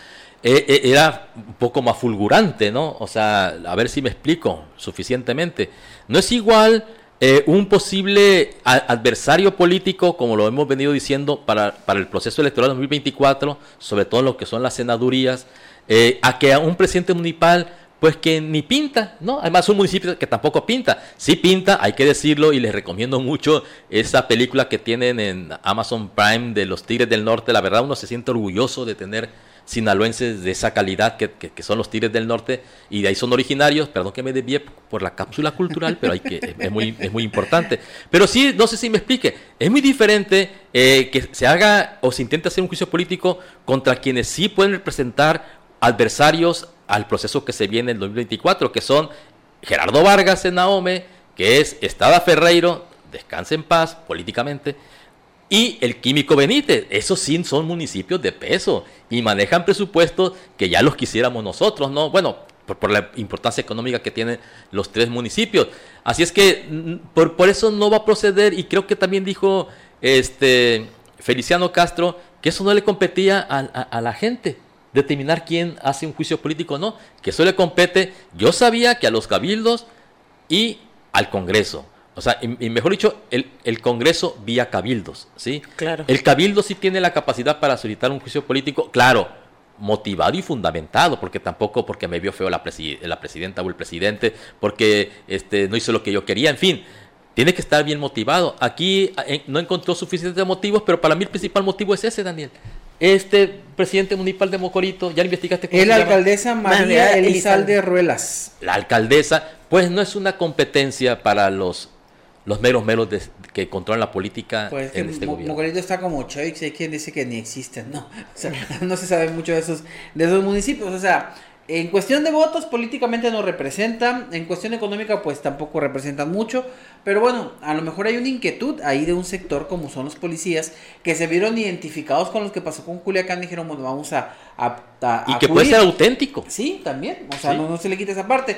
eh, eh, era un poco más fulgurante, ¿no? O sea, a ver si me explico suficientemente. No es igual eh, un posible adversario político, como lo hemos venido diciendo, para, para el proceso electoral 2024, sobre todo lo que son las senadurías, eh, a que a un presidente municipal, pues que ni pinta, ¿no? Además, un municipio que tampoco pinta. Sí pinta, hay que decirlo, y les recomiendo mucho esa película que tienen en Amazon Prime de los Tigres del Norte. La verdad, uno se siente orgulloso de tener sinaloenses de esa calidad que, son los Tigres del Norte y de ahí son originarios. Perdón que me desvíe por la cápsula cultural, pero hay que, es, es muy, es muy importante. Pero sí, no sé si me explique, es muy diferente eh, que se haga o se intente hacer un juicio político contra quienes sí pueden representar adversarios al proceso que se viene en el 2024, que son Gerardo Vargas en Naome, que es Estada Ferreiro, descanse en paz políticamente, y el Químico Benítez. Esos sí son municipios de peso y manejan presupuestos que ya los quisiéramos nosotros, ¿no? Bueno, por, por la importancia económica que tienen los tres municipios. Así es que mm, por, por eso no va a proceder y creo que también dijo este Feliciano Castro que eso no le competía a, a- a la gente determinar quién hace un juicio político o no, que eso le compete, yo sabía que a los cabildos y al Congreso. O sea, y, y mejor dicho, el, el Congreso vía cabildos, ¿sí? Claro. El cabildo sí tiene la capacidad para solicitar un juicio político, claro, motivado y fundamentado, porque tampoco porque me vio feo la, presi- la presidenta o el presidente, porque este, no hizo lo que yo quería, en fin. Tiene que estar bien motivado. Aquí eh, no encontró suficientes motivos, pero para mí el principal motivo es ese, Daniel. Este presidente municipal de Mocorito, ¿ya lo investigaste? cómo Es se la llama? alcaldesa María María Elizalde Elizalde. Ruelas. la alcaldesa, pues no es una competencia para los, los meros meros de- que controlan la política Pues en este gobierno. Mocorito está como Choix, hay quien dice que ni existen, no. O sea, no se sabe mucho de esos, de esos municipios. O sea, En cuestión de votos, políticamente no representan. En cuestión económica, pues tampoco representan mucho. Pero bueno, a lo mejor hay una inquietud ahí de un sector como son los policías que se vieron identificados con lo que pasó con Culiacán. y Dijeron, bueno, vamos a. a, y que puede ser auténtico. Sí, también. O sea, no, no se le quita esa parte.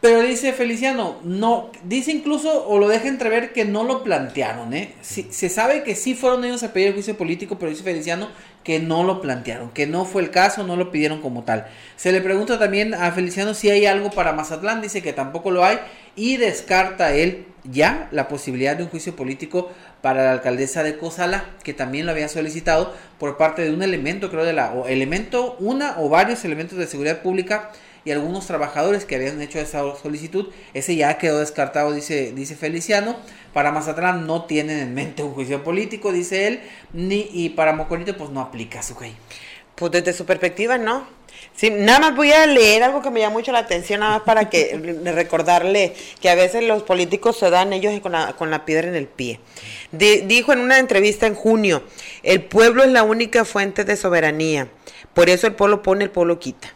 Pero dice Feliciano, no, dice incluso o lo deja entrever que no lo plantearon, ¿eh? se sabe que sí fueron ellos a pedir el juicio político, pero dice Feliciano que no lo plantearon, que no fue el caso, no lo pidieron como tal. Se le pregunta también a Feliciano si hay algo para Mazatlán, dice que tampoco lo hay y descarta él ya la posibilidad de un juicio político para la alcaldesa de Cozala, que también lo había solicitado por parte de un elemento, creo de la, o elemento, una o varios elementos de seguridad pública y algunos trabajadores que habían hecho esa solicitud. Ese ya quedó descartado, dice, dice Feliciano. Para Mazatlán no tienen en mente un juicio político, dice él, ni y para Mocorito pues no aplica su ley. Pues desde su perspectiva no. Sí, nada más voy a leer algo que me llama mucho la atención, nada más para que recordarle que a veces los políticos se dan ellos con la, con la piedra en el pie. dijo en una entrevista en junio, el pueblo es la única fuente de soberanía, por eso el pueblo pone, el pueblo quita.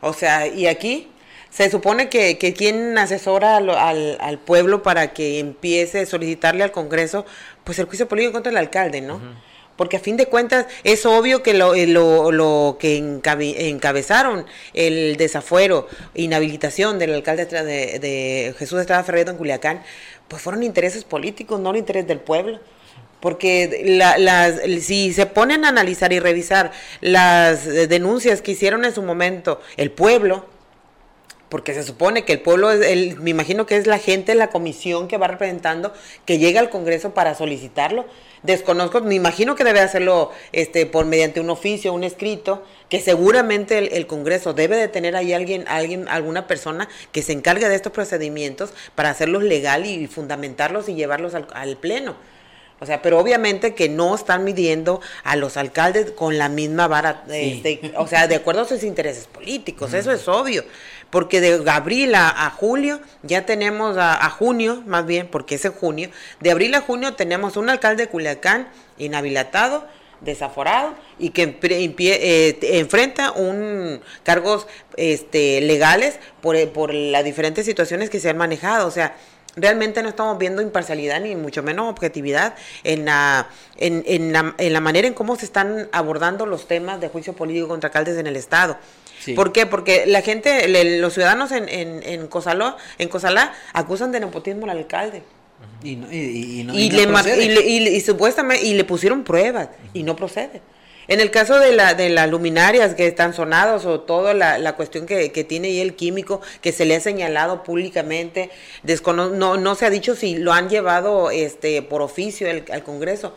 O sea, y aquí se supone que, que quien asesora al, al, pueblo para que empiece a solicitarle al Congreso, pues el juicio político contra el alcalde, ¿no? Porque a fin de cuentas es obvio que lo, eh, lo, lo que encabezaron el desafuero, inhabilitación del alcalde de, de Jesús Estrada Ferreira en Culiacán, pues fueron intereses políticos, no el interés del pueblo porque las, si se ponen a analizar y revisar las denuncias que hicieron en su momento el pueblo, porque se supone que el pueblo, el, me imagino que es la gente, la comisión que va representando, que llega al Congreso para solicitarlo. Desconozco, me imagino que debe hacerlo este, por mediante un oficio, un escrito, que seguramente el, Congreso debe de tener ahí alguien, alguien, alguna persona que se encargue de estos procedimientos para hacerlos legal y fundamentarlos y llevarlos al Pleno. O sea, pero obviamente que no están midiendo a los alcaldes con la misma vara, este, o sea, de acuerdo a sus intereses políticos, eso es obvio. Porque de abril a, julio ya tenemos, a, junio más bien, porque es en junio, de abril a junio tenemos un alcalde de Culiacán inhabilitado, desaforado y que eh, enfrenta un cargos este, legales por, por las diferentes situaciones que se han manejado. O sea, realmente no estamos viendo imparcialidad ni mucho menos objetividad en la, en, en, la, en la manera en cómo se están abordando los temas de juicio político contra alcaldes en el Estado. ¿Por qué? Porque la gente, los ciudadanos en, en, en, Cosaló, en Cosalá acusan de nepotismo al alcalde. Y, y, y, le, y, supuestamente y le pusieron pruebas y no procede. En el caso de, la, de las luminarias que están sonados o toda la, cuestión que, que, tiene ahí el químico que se le ha señalado públicamente, no, no se ha dicho si lo han llevado este por oficio al Congreso,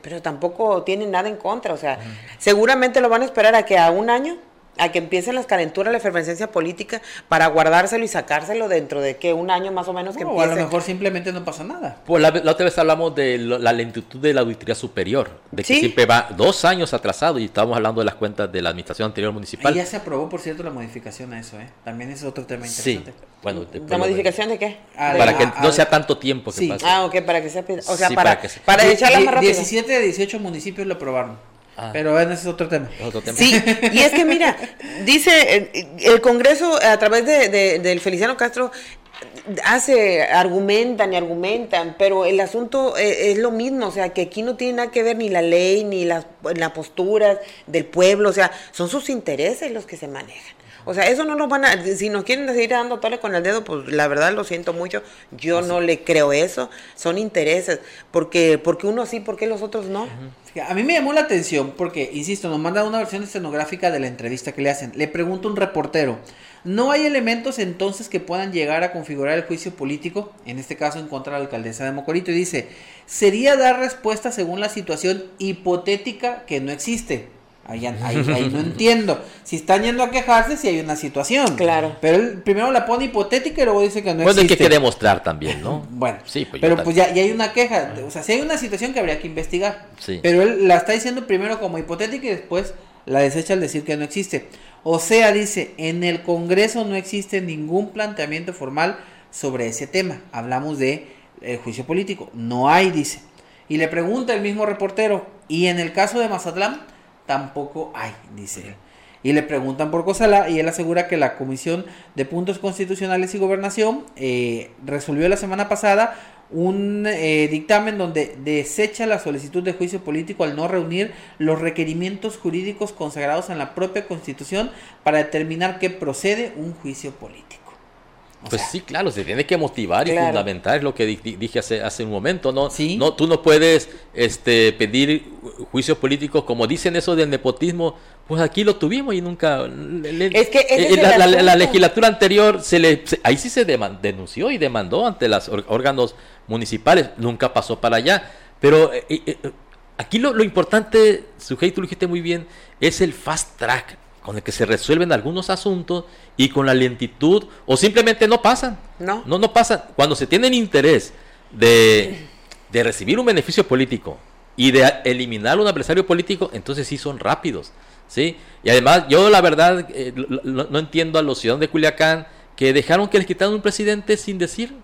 pero tampoco tiene nada en contra. O sea, seguramente lo van a esperar a que a un año a que empiecen las calenturas, la efervescencia política para guardárselo y sacárselo dentro de que un año más o menos que O a lo mejor simplemente no pasa nada. Pues la, otra vez hablamos de la lentitud de la auditoría superior, de que siempre va dos años atrasado y estábamos hablando de las cuentas de la administración anterior municipal. Y ya se aprobó, por cierto, la modificación a eso, ¿eh? También es otro tema interesante. Sí. Bueno, ¿La modificación de qué? Para que no sea tanto tiempo que pase. Ah, ok, para que sea... O sea, para, para, para echarla más rápido. 17 de 18 municipios lo aprobaron. Ah. Pero ese es otro tema. Sí, y es que mira, dice el Congreso a través de, del Feliciano Castro hace, argumentan y argumentan, pero el asunto eh, es, lo mismo, o sea, que aquí no tiene nada que ver ni la ley, ni las, la posturas del pueblo, o sea, son sus intereses los que se manejan. O sea, eso no nos van a, si nos quieren seguir dando tole con el dedo, pues la verdad lo siento mucho, yo no le creo eso, son intereses, porque, porque uno sí, porque los otros no. A mí me llamó la atención porque, insisto, nos manda una versión escenográfica de la entrevista que le hacen. Le pregunta un reportero, ¿no hay elementos entonces que puedan llegar a configurar el juicio político? En este caso en contra de la alcaldesa de Mocorito. Y dice, sería dar respuesta según la situación hipotética que no existe. Ahí, ahí, no entiendo. Si están yendo a quejarse, si hay una situación. Claro. Pero él primero la pone hipotética y luego dice que no existe. Bueno, hay que demostrar también, ¿no? bueno, sí, pues pero pues ya, ya, hay una queja. O sea, si hay una situación que habría que investigar. Sí. Pero él la está diciendo primero como hipotética y después la desecha al decir que no existe. O sea, dice, en el Congreso no existe ningún planteamiento formal sobre ese tema. Hablamos de el juicio político. No hay, dice. Y le pregunta el mismo reportero, ¿y en el caso de Mazatlán? Tampoco hay, dice él. y le preguntan por Cosala y él asegura que la Comisión de Puntos Constitucionales y Gobernación eh, resolvió la semana pasada un eh, dictamen donde desecha la solicitud de juicio político al no reunir los requerimientos jurídicos consagrados en la propia Constitución para determinar que procede un juicio político. Pues sí, claro, se tiene que motivar y fundamentar, es lo que dije hace, hace un momento, ¿no? ¿Sí? no Tú no puedes este, pedir juicios políticos, como dicen eso del nepotismo, pues aquí lo tuvimos y nunca... es que eh, la, legislatura anterior, se le, ahí sí se denunció y demandó ante los órganos municipales, nunca pasó para allá. Pero eh, eh, aquí lo, lo, importante, Sujei, tú lo dijiste muy bien, es el fast track con el que se resuelven algunos asuntos y con la lentitud o simplemente no pasan. No. No, no pasan. Cuando se tienen interés de, de recibir un beneficio político y de eliminar un adversario político, entonces sí son rápidos. ¿sí? Y además, yo la verdad eh, no, entiendo a los ciudadanos de Culiacán que dejaron que les quitaran un presidente sin decir,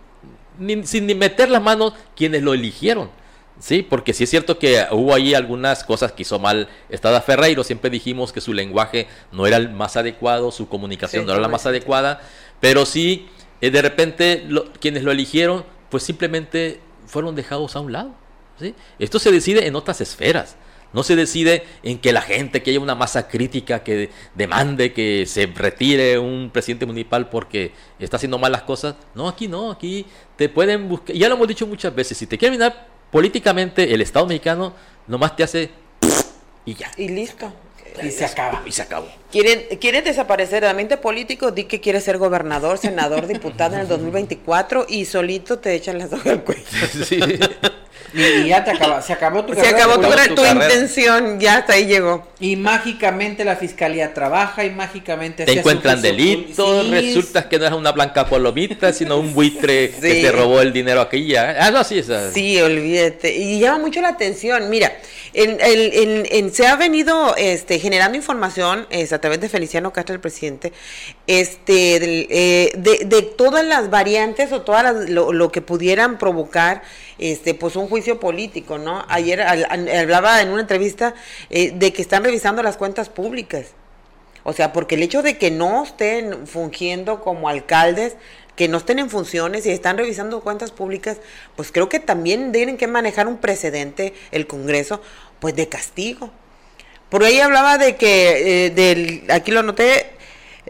ni, sin ni meter las manos quienes lo eligieron. Sí, porque sí es cierto que hubo ahí algunas cosas que hizo mal Estada Ferreiro, siempre dijimos que su lenguaje no era el más adecuado, su comunicación no era la más adecuada, pero sí, eh, de repente quienes lo eligieron, pues simplemente fueron dejados a un lado. ¿sí? Esto se decide en otras esferas. No se decide en que la gente, que haya una masa crítica que demande que se retire un presidente municipal porque está haciendo malas cosas. No, aquí no, aquí te pueden buscar. Ya lo hemos dicho muchas veces, si te quieren mirar políticamente, el Estado mexicano nomás te hace y ya. Y listo. Y se acaba. Y se acabó. Quieren, quieren desaparecer el ambiente político, di que quiere ser gobernador, senador, diputado en el 2024 y solito te echan las dos al cuello. Sí. Y, ya te acaba, se acabó tu Se acabó tu, intención, ya hasta ahí llegó. Y mágicamente la fiscalía trabaja y mágicamente te encuentran delitos, resulta que no es una blanca polomita, sino un buitre que te robó el dinero aquí ya. Ah, no, sí, sí, olvídate. Y llama mucho la atención. Mira, en, en, se ha venido este, generando información es, a través de Feliciano Castro, el presidente, este, eh, de, de, todas las variantes o todas lo, lo que pudieran provocar este, pues un juicio político, ¿no? Ayer hablaba en una entrevista eh, de que están revisando las cuentas públicas. O sea, porque el hecho de que no estén fungiendo como alcaldes, que no estén en funciones y están revisando cuentas públicas, pues creo que también tienen que manejar un precedente el Congreso, pues de castigo. Por ahí hablaba de que, eh, del, aquí lo noté,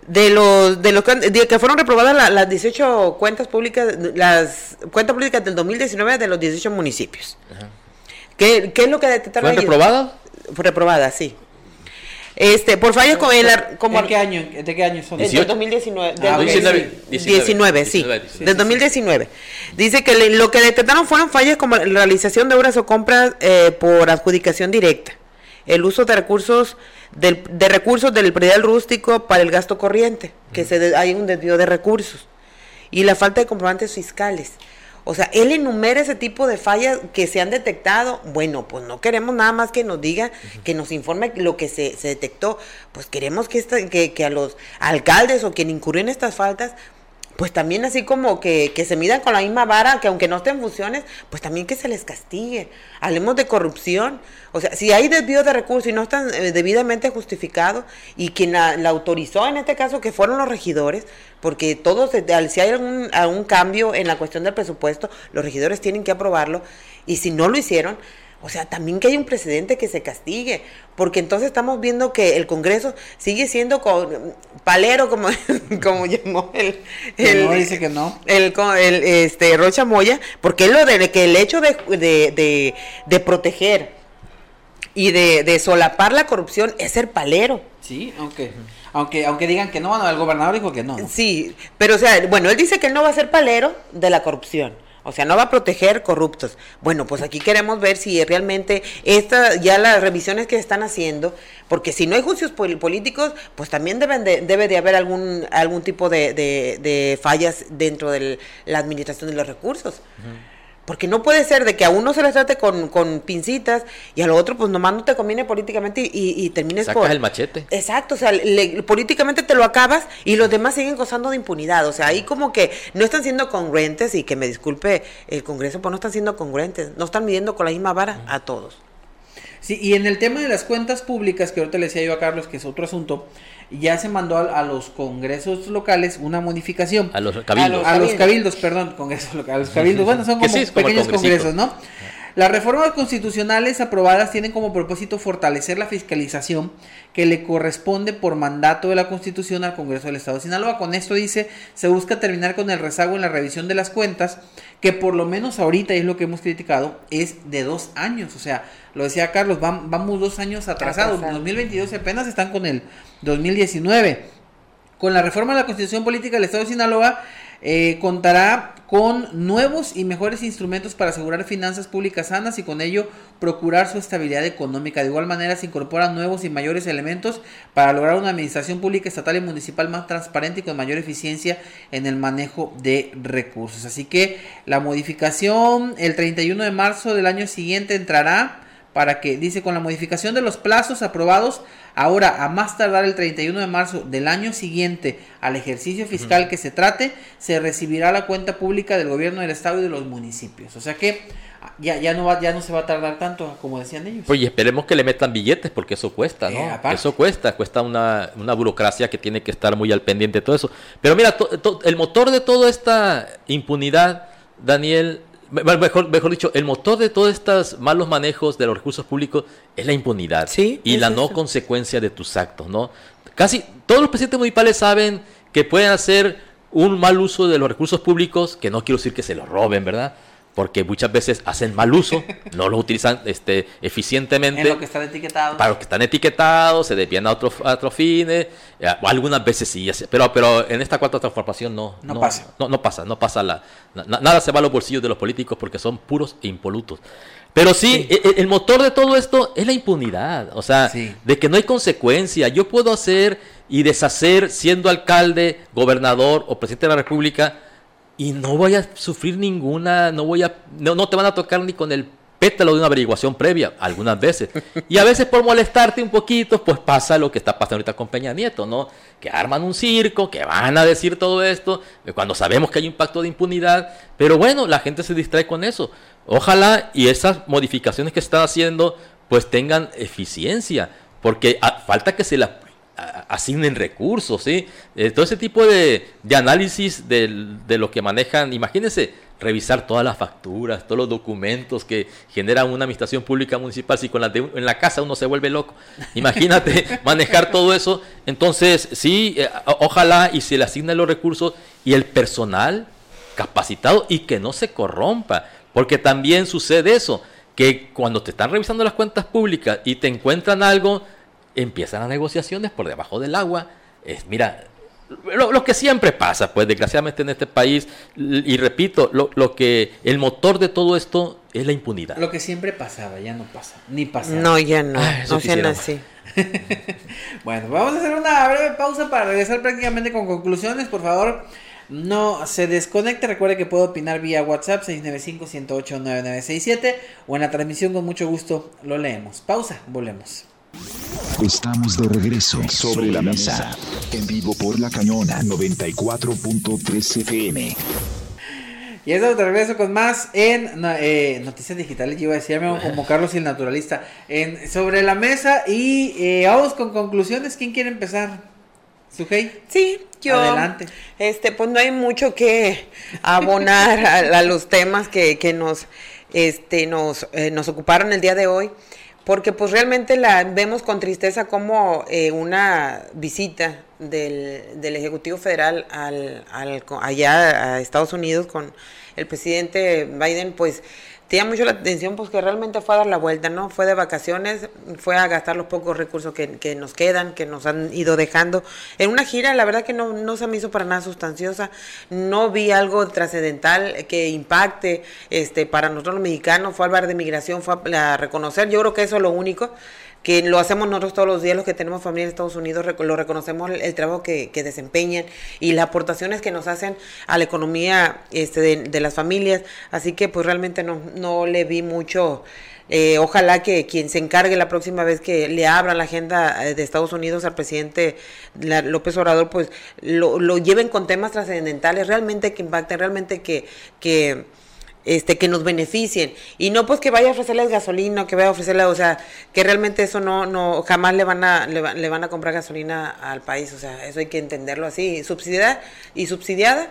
de los de los que fueron reprobadas las 18 cuentas públicas las cuentas públicas del 2019 de los 18 municipios. ¿Qué, es lo que detectaron ¿Fueron reprobadas? Reprobadas, sí. Este, por fallos con el como ¿De qué año de qué año son? Del 2019, ah, 19, sí, del 2019. Dice que lo que detectaron fueron fallas como la realización de obras o compras eh, por adjudicación directa el uso de recursos del, de recursos del predial rústico para el gasto corriente, que se hay un desvío de recursos, y la falta de comprobantes fiscales. O sea, él enumera ese tipo de fallas que se han detectado. Bueno, pues no queremos nada más que nos diga, que nos informe lo que se, se detectó. Pues queremos que, esta, que, que, a los alcaldes o quien incurrió en estas faltas, pues también así como que, que, se midan con la misma vara, que aunque no estén funciones, pues también que se les castigue. Hablemos de corrupción. O sea, si hay desvío de recursos y no están eh, debidamente justificados, y quien la, autorizó en este caso, que fueron los regidores, porque todos, si hay algún, algún cambio en la cuestión del presupuesto, los regidores tienen que aprobarlo, y si no lo hicieron, o sea, también que hay un precedente que se castigue, porque entonces estamos viendo que el Congreso sigue siendo con, palero, como, como llamó el, el no, dice que no. El, el, este, Rocha Moya, porque es lo de que el hecho de, de, de, proteger y de, de, solapar la corrupción es ser palero. Sí, aunque, aunque, aunque digan que no, bueno, el gobernador dijo que no. Sí, pero o sea, bueno, él dice que él no va a ser palero de la corrupción o sea, no va a proteger corruptos. Bueno, pues aquí queremos ver si realmente esta, ya las revisiones que están haciendo, porque si no hay juicios políticos, pues también deben debe de haber algún, algún tipo de, de, fallas dentro de la administración de los recursos. Porque no puede ser de que a uno se les trate con, con pincitas y al otro pues nomás no te conviene políticamente y, y termines Sacas el machete. Exacto, o sea, políticamente te lo acabas y los demás siguen gozando de impunidad. O sea, ahí como que no están siendo congruentes y que me disculpe el Congreso, pues no están siendo congruentes, no están midiendo con la misma vara a todos. Sí, y en el tema de las cuentas públicas, que ahorita le decía yo a Carlos que es otro asunto, ya se mandó a, los congresos locales una modificación. A los cabildos. A los, cabildos, perdón, congresos locales. A los cabildos, bueno, son como pequeños congresos, ¿no? Las reformas constitucionales aprobadas tienen como propósito fortalecer la fiscalización que le corresponde por mandato de la Constitución al Congreso del Estado de Sinaloa. Con esto dice, se busca terminar con el rezago en la revisión de las cuentas, que por lo menos ahorita es lo que hemos criticado, es de dos años. O sea, lo decía Carlos, vamos dos años atrasados. En 2022 apenas están con el 2019. Con la reforma de la Constitución Política del Estado de Sinaloa, eh, contará con nuevos y mejores instrumentos para asegurar finanzas públicas sanas y con ello procurar su estabilidad económica. De igual manera se incorporan nuevos y mayores elementos para lograr una administración pública estatal y municipal más transparente y con mayor eficiencia en el manejo de recursos. Así que la modificación el 31 de marzo del año siguiente entrará para que, dice, con la modificación de los plazos aprobados, ahora a más tardar el 31 de marzo del año siguiente al ejercicio fiscal que se trate, se recibirá la cuenta pública del gobierno del estado y de los municipios. O sea que ya, ya, no, va, ya no se va a tardar tanto como decían ellos. Pues esperemos que le metan billetes porque eso cuesta, ¿no? Eh, eso cuesta, cuesta una, una, burocracia que tiene que estar muy al pendiente de todo eso. Pero mira, el motor de toda esta impunidad, Daniel, Mejor, mejor dicho, el motor de todos estos malos manejos de los recursos públicos es la impunidad y la no consecuencia de tus actos, ¿no? Casi todos los presidentes municipales saben que pueden hacer un mal uso de los recursos públicos, que no quiero decir que se los roben, ¿verdad? Porque muchas veces hacen mal uso, no lo utilizan este, eficientemente. En lo que están etiquetados. Para los que están etiquetados, se desvían a otros otro fines, eh, algunas veces sí, pero, pero en esta cuarta transformación no. No, pasa. No, no pasa, no pasa la, nada se va a los bolsillos de los políticos porque son puros e impolutos. Pero sí, e, e, El, motor de todo esto es la impunidad, o sea, de que no hay consecuencia. Yo puedo hacer y deshacer siendo alcalde, gobernador o presidente de la República y no voy a sufrir ninguna, no voy a, no, no te van a tocar ni con el pétalo de una averiguación previa, algunas veces. Y a veces por molestarte un poquito, pues pasa lo que está pasando ahorita con Peña Nieto, ¿no? Que arman un circo, que van a decir todo esto, cuando sabemos que hay un pacto de impunidad, pero bueno, la gente se distrae con eso. Ojalá y esas modificaciones que están haciendo, pues tengan eficiencia, porque falta que se las asignen recursos, ¿sí? Eh, todo ese tipo de, análisis de, lo que manejan, imagínense, revisar todas las facturas, todos los documentos que generan una administración pública municipal, si con la en la casa uno se vuelve loco, imagínate manejar todo eso, entonces sí, eh, ojalá y se le asignen los recursos y el personal capacitado y que no se corrompa, porque también sucede eso, que cuando te están revisando las cuentas públicas y te encuentran algo, empiezan las negociaciones por debajo del agua. Es, mira, lo, que siempre pasa, pues desgraciadamente en este país, y repito, lo, que el motor de todo esto es la impunidad. Lo que siempre pasaba, ya no pasa, ni pasa. No, ya no, no sean así. bueno, vamos a hacer una breve pausa para regresar prácticamente con conclusiones, por favor. No se desconecte, recuerde que puede opinar vía WhatsApp 695-108-9967 o en la transmisión con mucho gusto lo leemos. Pausa, volvemos. Estamos de regreso sobre la mesa, en vivo por la cañona 94.3 FM. Y estamos de regreso con más en eh, Noticias Digitales, yo iba a decirme como Carlos y el Naturalista, en Sobre la Mesa y eh, vamos con conclusiones. ¿Quién quiere empezar? ¿Sujei? Sí, yo. Adelante. Este, pues no hay mucho que abonar a, los temas que, que nos, este, nos, eh, nos ocuparon el día de hoy porque pues realmente la vemos con tristeza como eh, una visita del, del Ejecutivo Federal al, al, allá a Estados Unidos con el presidente Biden, pues te llama mucho la atención pues que realmente fue a dar la vuelta, ¿no? Fue de vacaciones, fue a gastar los pocos recursos que, nos quedan, que nos han ido dejando. En una gira, la verdad que no, no se me hizo para nada sustanciosa, no vi algo trascendental que impacte este para nosotros los mexicanos, fue al bar de migración, fue a reconocer, yo creo que eso es lo único que lo hacemos nosotros todos los días, los que tenemos familia en Estados Unidos, lo reconocemos el, trabajo que, desempeñan y las aportaciones que nos hacen a la economía este, de, las familias. Así que pues realmente no, no le vi mucho. Eh, ojalá que quien se encargue la próxima vez que le abran la agenda eh, de Estados Unidos al presidente López Obrador, pues lo, lo lleven con temas trascendentales, realmente que impacten, realmente que, que este, que nos beneficien. Y no pues que vaya a ofrecerles gasolina, que vaya a ofrecerle, o sea, que realmente eso no, no, jamás le van a, le, le van a comprar gasolina al país. O sea, eso hay que entenderlo así. Subsidiada y subsidiada,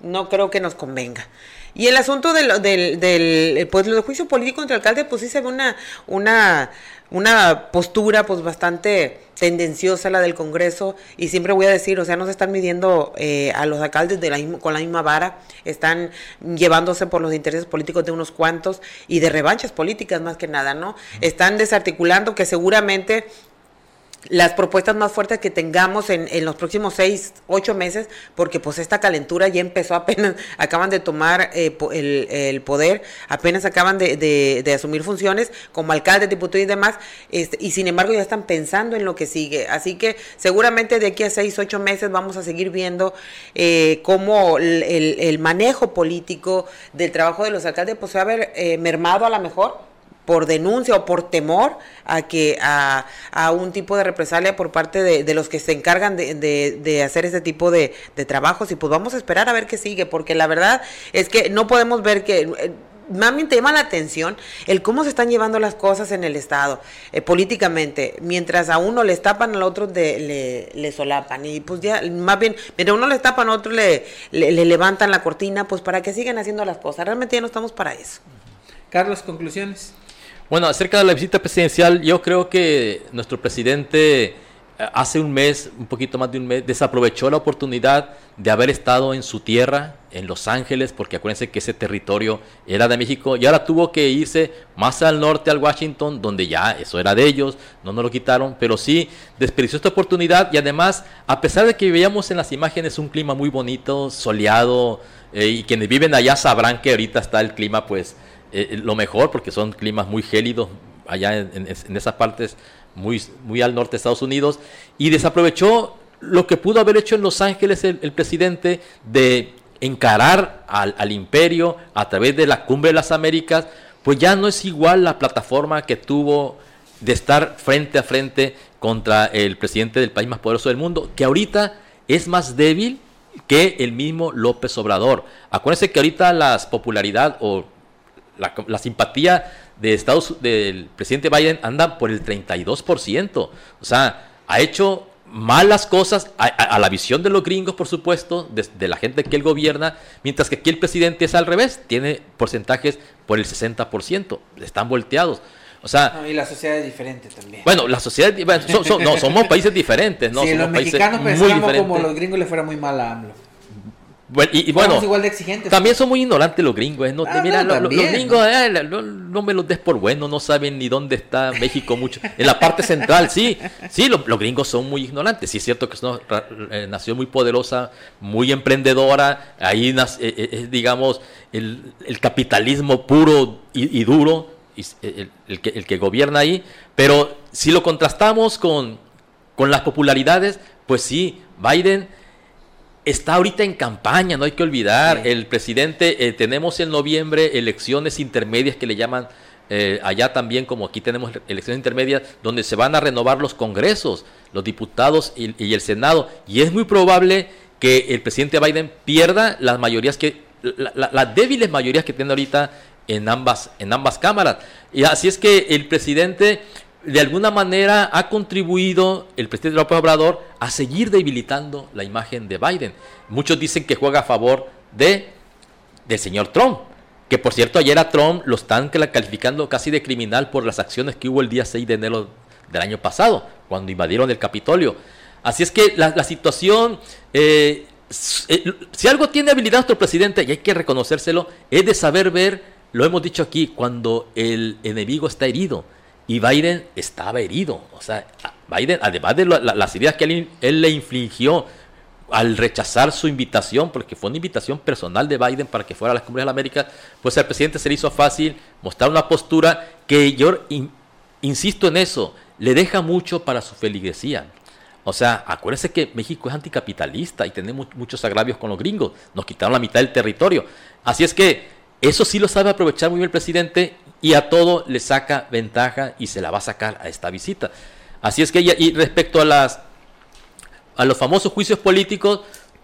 no creo que nos convenga. Y el asunto del, del, del pues, el juicio político contra el alcalde, pues sí se ve una, una, una postura pues bastante tendenciosa la del Congreso y siempre voy a decir, o sea, no se están midiendo eh, a los alcaldes de la, con la misma vara, están llevándose por los intereses políticos de unos cuantos y de revanchas políticas más que nada, ¿no? Están desarticulando que seguramente las propuestas más fuertes que tengamos en, en, los próximos seis, ocho meses, porque pues esta calentura ya empezó apenas, acaban de tomar eh, el, el, poder, apenas acaban de, de, de, asumir funciones como alcalde, diputado y demás, este, y sin embargo ya están pensando en lo que sigue. Así que seguramente de aquí a seis, ocho meses vamos a seguir viendo eh, cómo el, el, manejo político del trabajo de los alcaldes pues se va a ver eh, mermado a lo mejor por denuncia o por temor a que a, a un tipo de represalia por parte de, de los que se encargan de, de, de hacer ese tipo de, trabajos y pues vamos a esperar a ver qué sigue porque la verdad es que no podemos ver que eh, mami te llama la atención el cómo se están llevando las cosas en el Estado, eh, políticamente. Mientras a uno les tapan, al otro de, le, le, solapan. Y pues ya, más bien, mientras a uno les tapan, a otro le, le, le, levantan la cortina, pues para que sigan haciendo las cosas. Realmente ya no estamos para eso. Carlos, conclusiones. Bueno, acerca de la visita presidencial, yo creo que nuestro presidente eh, hace un mes, un poquito más de un mes, desaprovechó la oportunidad de haber estado en su tierra, en Los Ángeles, porque acuérdense que ese territorio era de México y ahora tuvo que irse más al norte, al Washington, donde ya eso era de ellos, no nos lo quitaron, pero sí desperdició esta oportunidad y además, a pesar de que veíamos en las imágenes un clima muy bonito, soleado, eh, y quienes viven allá sabrán que ahorita está el clima pues eh, lo mejor porque son climas muy gélidos allá en, esas partes muy, muy al norte de Estados Unidos y desaprovechó lo que pudo haber hecho en Los Ángeles el, el presidente de encarar al, al, imperio a través de la cumbre de las Américas, pues ya no es igual la plataforma que tuvo de estar frente a frente contra el presidente del país más poderoso del mundo, que ahorita es más débil que el mismo López Obrador. Acuérdense que ahorita la popularidad o la, la, simpatía de Estados, del presidente Biden anda por el 32%. O sea, ha hecho malas cosas a, a, a la visión de los gringos, por supuesto, de, de, la gente que él gobierna, mientras que aquí el presidente es al revés, tiene porcentajes por el 60%, están volteados. O sea, no, y la sociedad es diferente también. Bueno, la sociedad, bueno, no, somos países diferentes, ¿no? Si somos los mexicanos pensamos como los gringos le fuera muy mal a AMLO. Bueno, y, y bueno, igual de exigentes. También son muy ignorantes los gringos. ¿eh? No, ah, mira, no, lo, los gringos eh, no, no, me los des por bueno, no saben ni dónde está México mucho. En la parte central, sí, sí, lo, los gringos son muy ignorantes. Sí es cierto que es una eh, nación muy poderosa, muy emprendedora. Ahí, eh, es, digamos, el, el, capitalismo puro y, y duro, y, el, el, que, el que gobierna ahí. Pero si lo contrastamos con, con las popularidades, pues sí, Biden está ahorita en campaña, no hay que olvidar. Sí. El presidente, eh, tenemos en noviembre elecciones intermedias que le llaman eh, allá también, como aquí tenemos elecciones intermedias, donde se van a renovar los congresos, los diputados y, y el Senado. Y es muy probable que el presidente Biden pierda las mayorías que, la, la, las débiles mayorías que tiene ahorita en ambas, en ambas cámaras. Y así es que el presidente de alguna manera ha contribuido el presidente López Obrador a seguir debilitando la imagen de Biden. Muchos dicen que juega a favor de del señor Trump, que por cierto ayer a Trump lo están calificando casi de criminal por las acciones que hubo el día 6 de enero del año pasado, cuando invadieron el Capitolio. Así es que la, situación, eh, si algo tiene habilidad nuestro presidente, y hay que reconocérselo, es de saber ver, lo hemos dicho aquí, cuando el enemigo está herido y Biden estaba herido. O sea, Biden, además de la, la, las ideas que él, él, le infligió al rechazar su invitación, porque fue una invitación personal de Biden para que fuera a las cumbres de la América, pues al presidente se le hizo fácil mostrar una postura que yo in, insisto en eso, le deja mucho para su feligresía. O sea, acuérdense que México es anticapitalista y tenemos muchos agravios con los gringos. Nos quitaron la mitad del territorio. Así es que eso sí lo sabe aprovechar muy bien el presidente y a todo le saca ventaja y se la va a sacar a esta visita. Así es que y respecto a las a los famosos juicios políticos,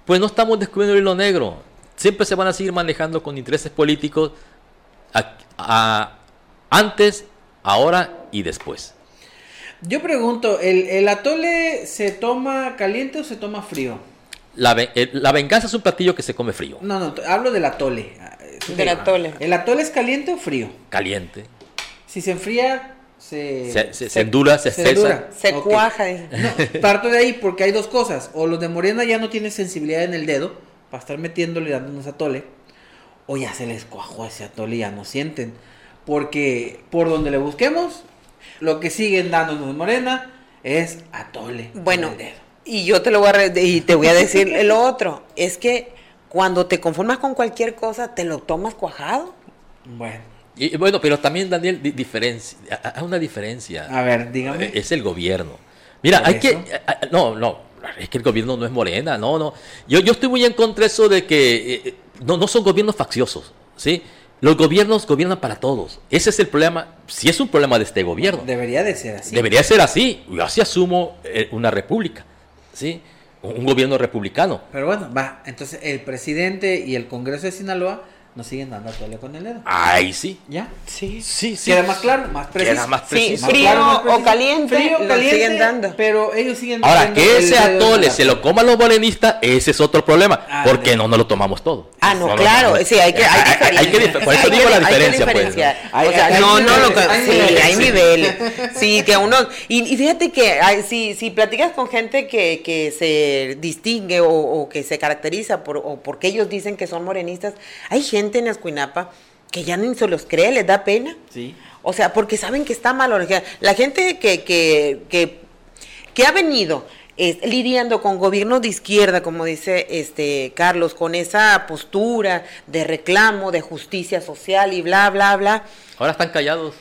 pues no estamos descubriendo el hilo negro. Siempre se van a seguir manejando con intereses políticos antes, ahora y después. Yo pregunto, ¿el, ¿el, atole se toma caliente o se toma frío? La, la, venganza es un platillo que se come frío. No, no, hablo del atole. Del atole. ¿El atole es caliente o frío? Caliente. Si se enfría, se... Se, se, se endura, se, espesa. Se cuaja. No, parto de ahí porque hay dos cosas. O los de Morena ya no tienen sensibilidad en el dedo para estar metiéndole y dándonos atole. O ya se les cuajó ese atole y ya no sienten. Porque por donde le busquemos, lo que siguen dándonos Morena es atole. Bueno, y yo te lo voy a, y te voy a decir lo otro. Es que cuando te conformas con cualquier cosa, te lo tomas cuajado. Bueno. Y, bueno, pero también, Daniel, diferencia, hay una diferencia. A ver, dígame. Es el gobierno. Mira, hay que... No, no, es que el gobierno no es morena, no, no. Yo, yo estoy muy en contra de eso de que eh, no, no son gobiernos facciosos, ¿sí? Los gobiernos gobiernan para todos. Ese es el problema. Si es un problema de este gobierno. Debería de ser así. Debería ser así. Yo así asumo eh, una república. ¿sí? Un gobierno republicano. Pero bueno, va. Entonces el presidente y el Congreso de Sinaloa nos siguen dando tole con el dedo. Ahí sí. ¿Ya? Sí. Sí, sí. Queda más claro, más preciso. Queda más preciso. Sí, frío más o caliente, Frío, lo caliente, siguen dando. Pero ellos siguen Ahora, dando que el ese atole se lo coman los morenistas, ese es otro problema. Ah, porque de- no nos lo tomamos todo. Ah, no, No, claro, sí, hay que, hay, Hay- hay que por eso Hay digo que- la hay que diferencia, pues, o sea, hay no, no, lo que- sí, hay niveles. Sí, que uno, y, y fíjate que hay- si, si platicas con gente que, que se distingue o, o que se caracteriza por, o porque ellos dicen que son morenistas, hay gente en Escuinapa que ya ni se los cree, les da pena. Sí. O sea, porque saben que está mal. La gente que, que, que, que ha venido eh, lidiando con gobiernos de izquierda, como dice este Carlos, con esa postura de reclamo, de justicia social y bla, bla, bla. Ahora están callados.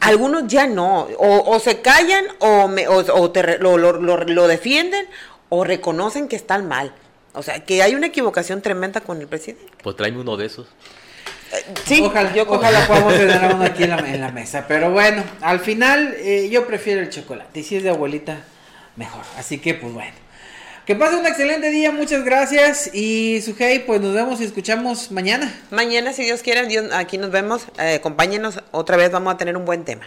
Algunos ya no, o, o se callan o, me- o, o te lo, lo- lo- lo defienden o reconocen que están mal. O sea, que hay una equivocación tremenda con el presidente. Pues tráeme uno de esos. Sí, ojalá, yo ojalá podamos tener uno aquí en la, en la mesa. Pero bueno, al final eh, yo prefiero el chocolate. Y si es de abuelita, mejor. Así que, pues bueno. Que pase un excelente día, muchas gracias. Y Sujei, pues nos vemos y escuchamos mañana. Mañana, si Dios quiere, Dios- aquí nos vemos. Eh, acompáñenos otra vez, vamos a tener un buen tema.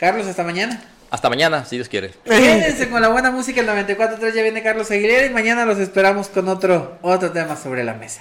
Carlos, hasta mañana. Hasta mañana, si Dios quiere. Quédense con la buena música, el 94.3 ya viene Carlos Aguilera y mañana los esperamos con otro, otro tema sobre la mesa.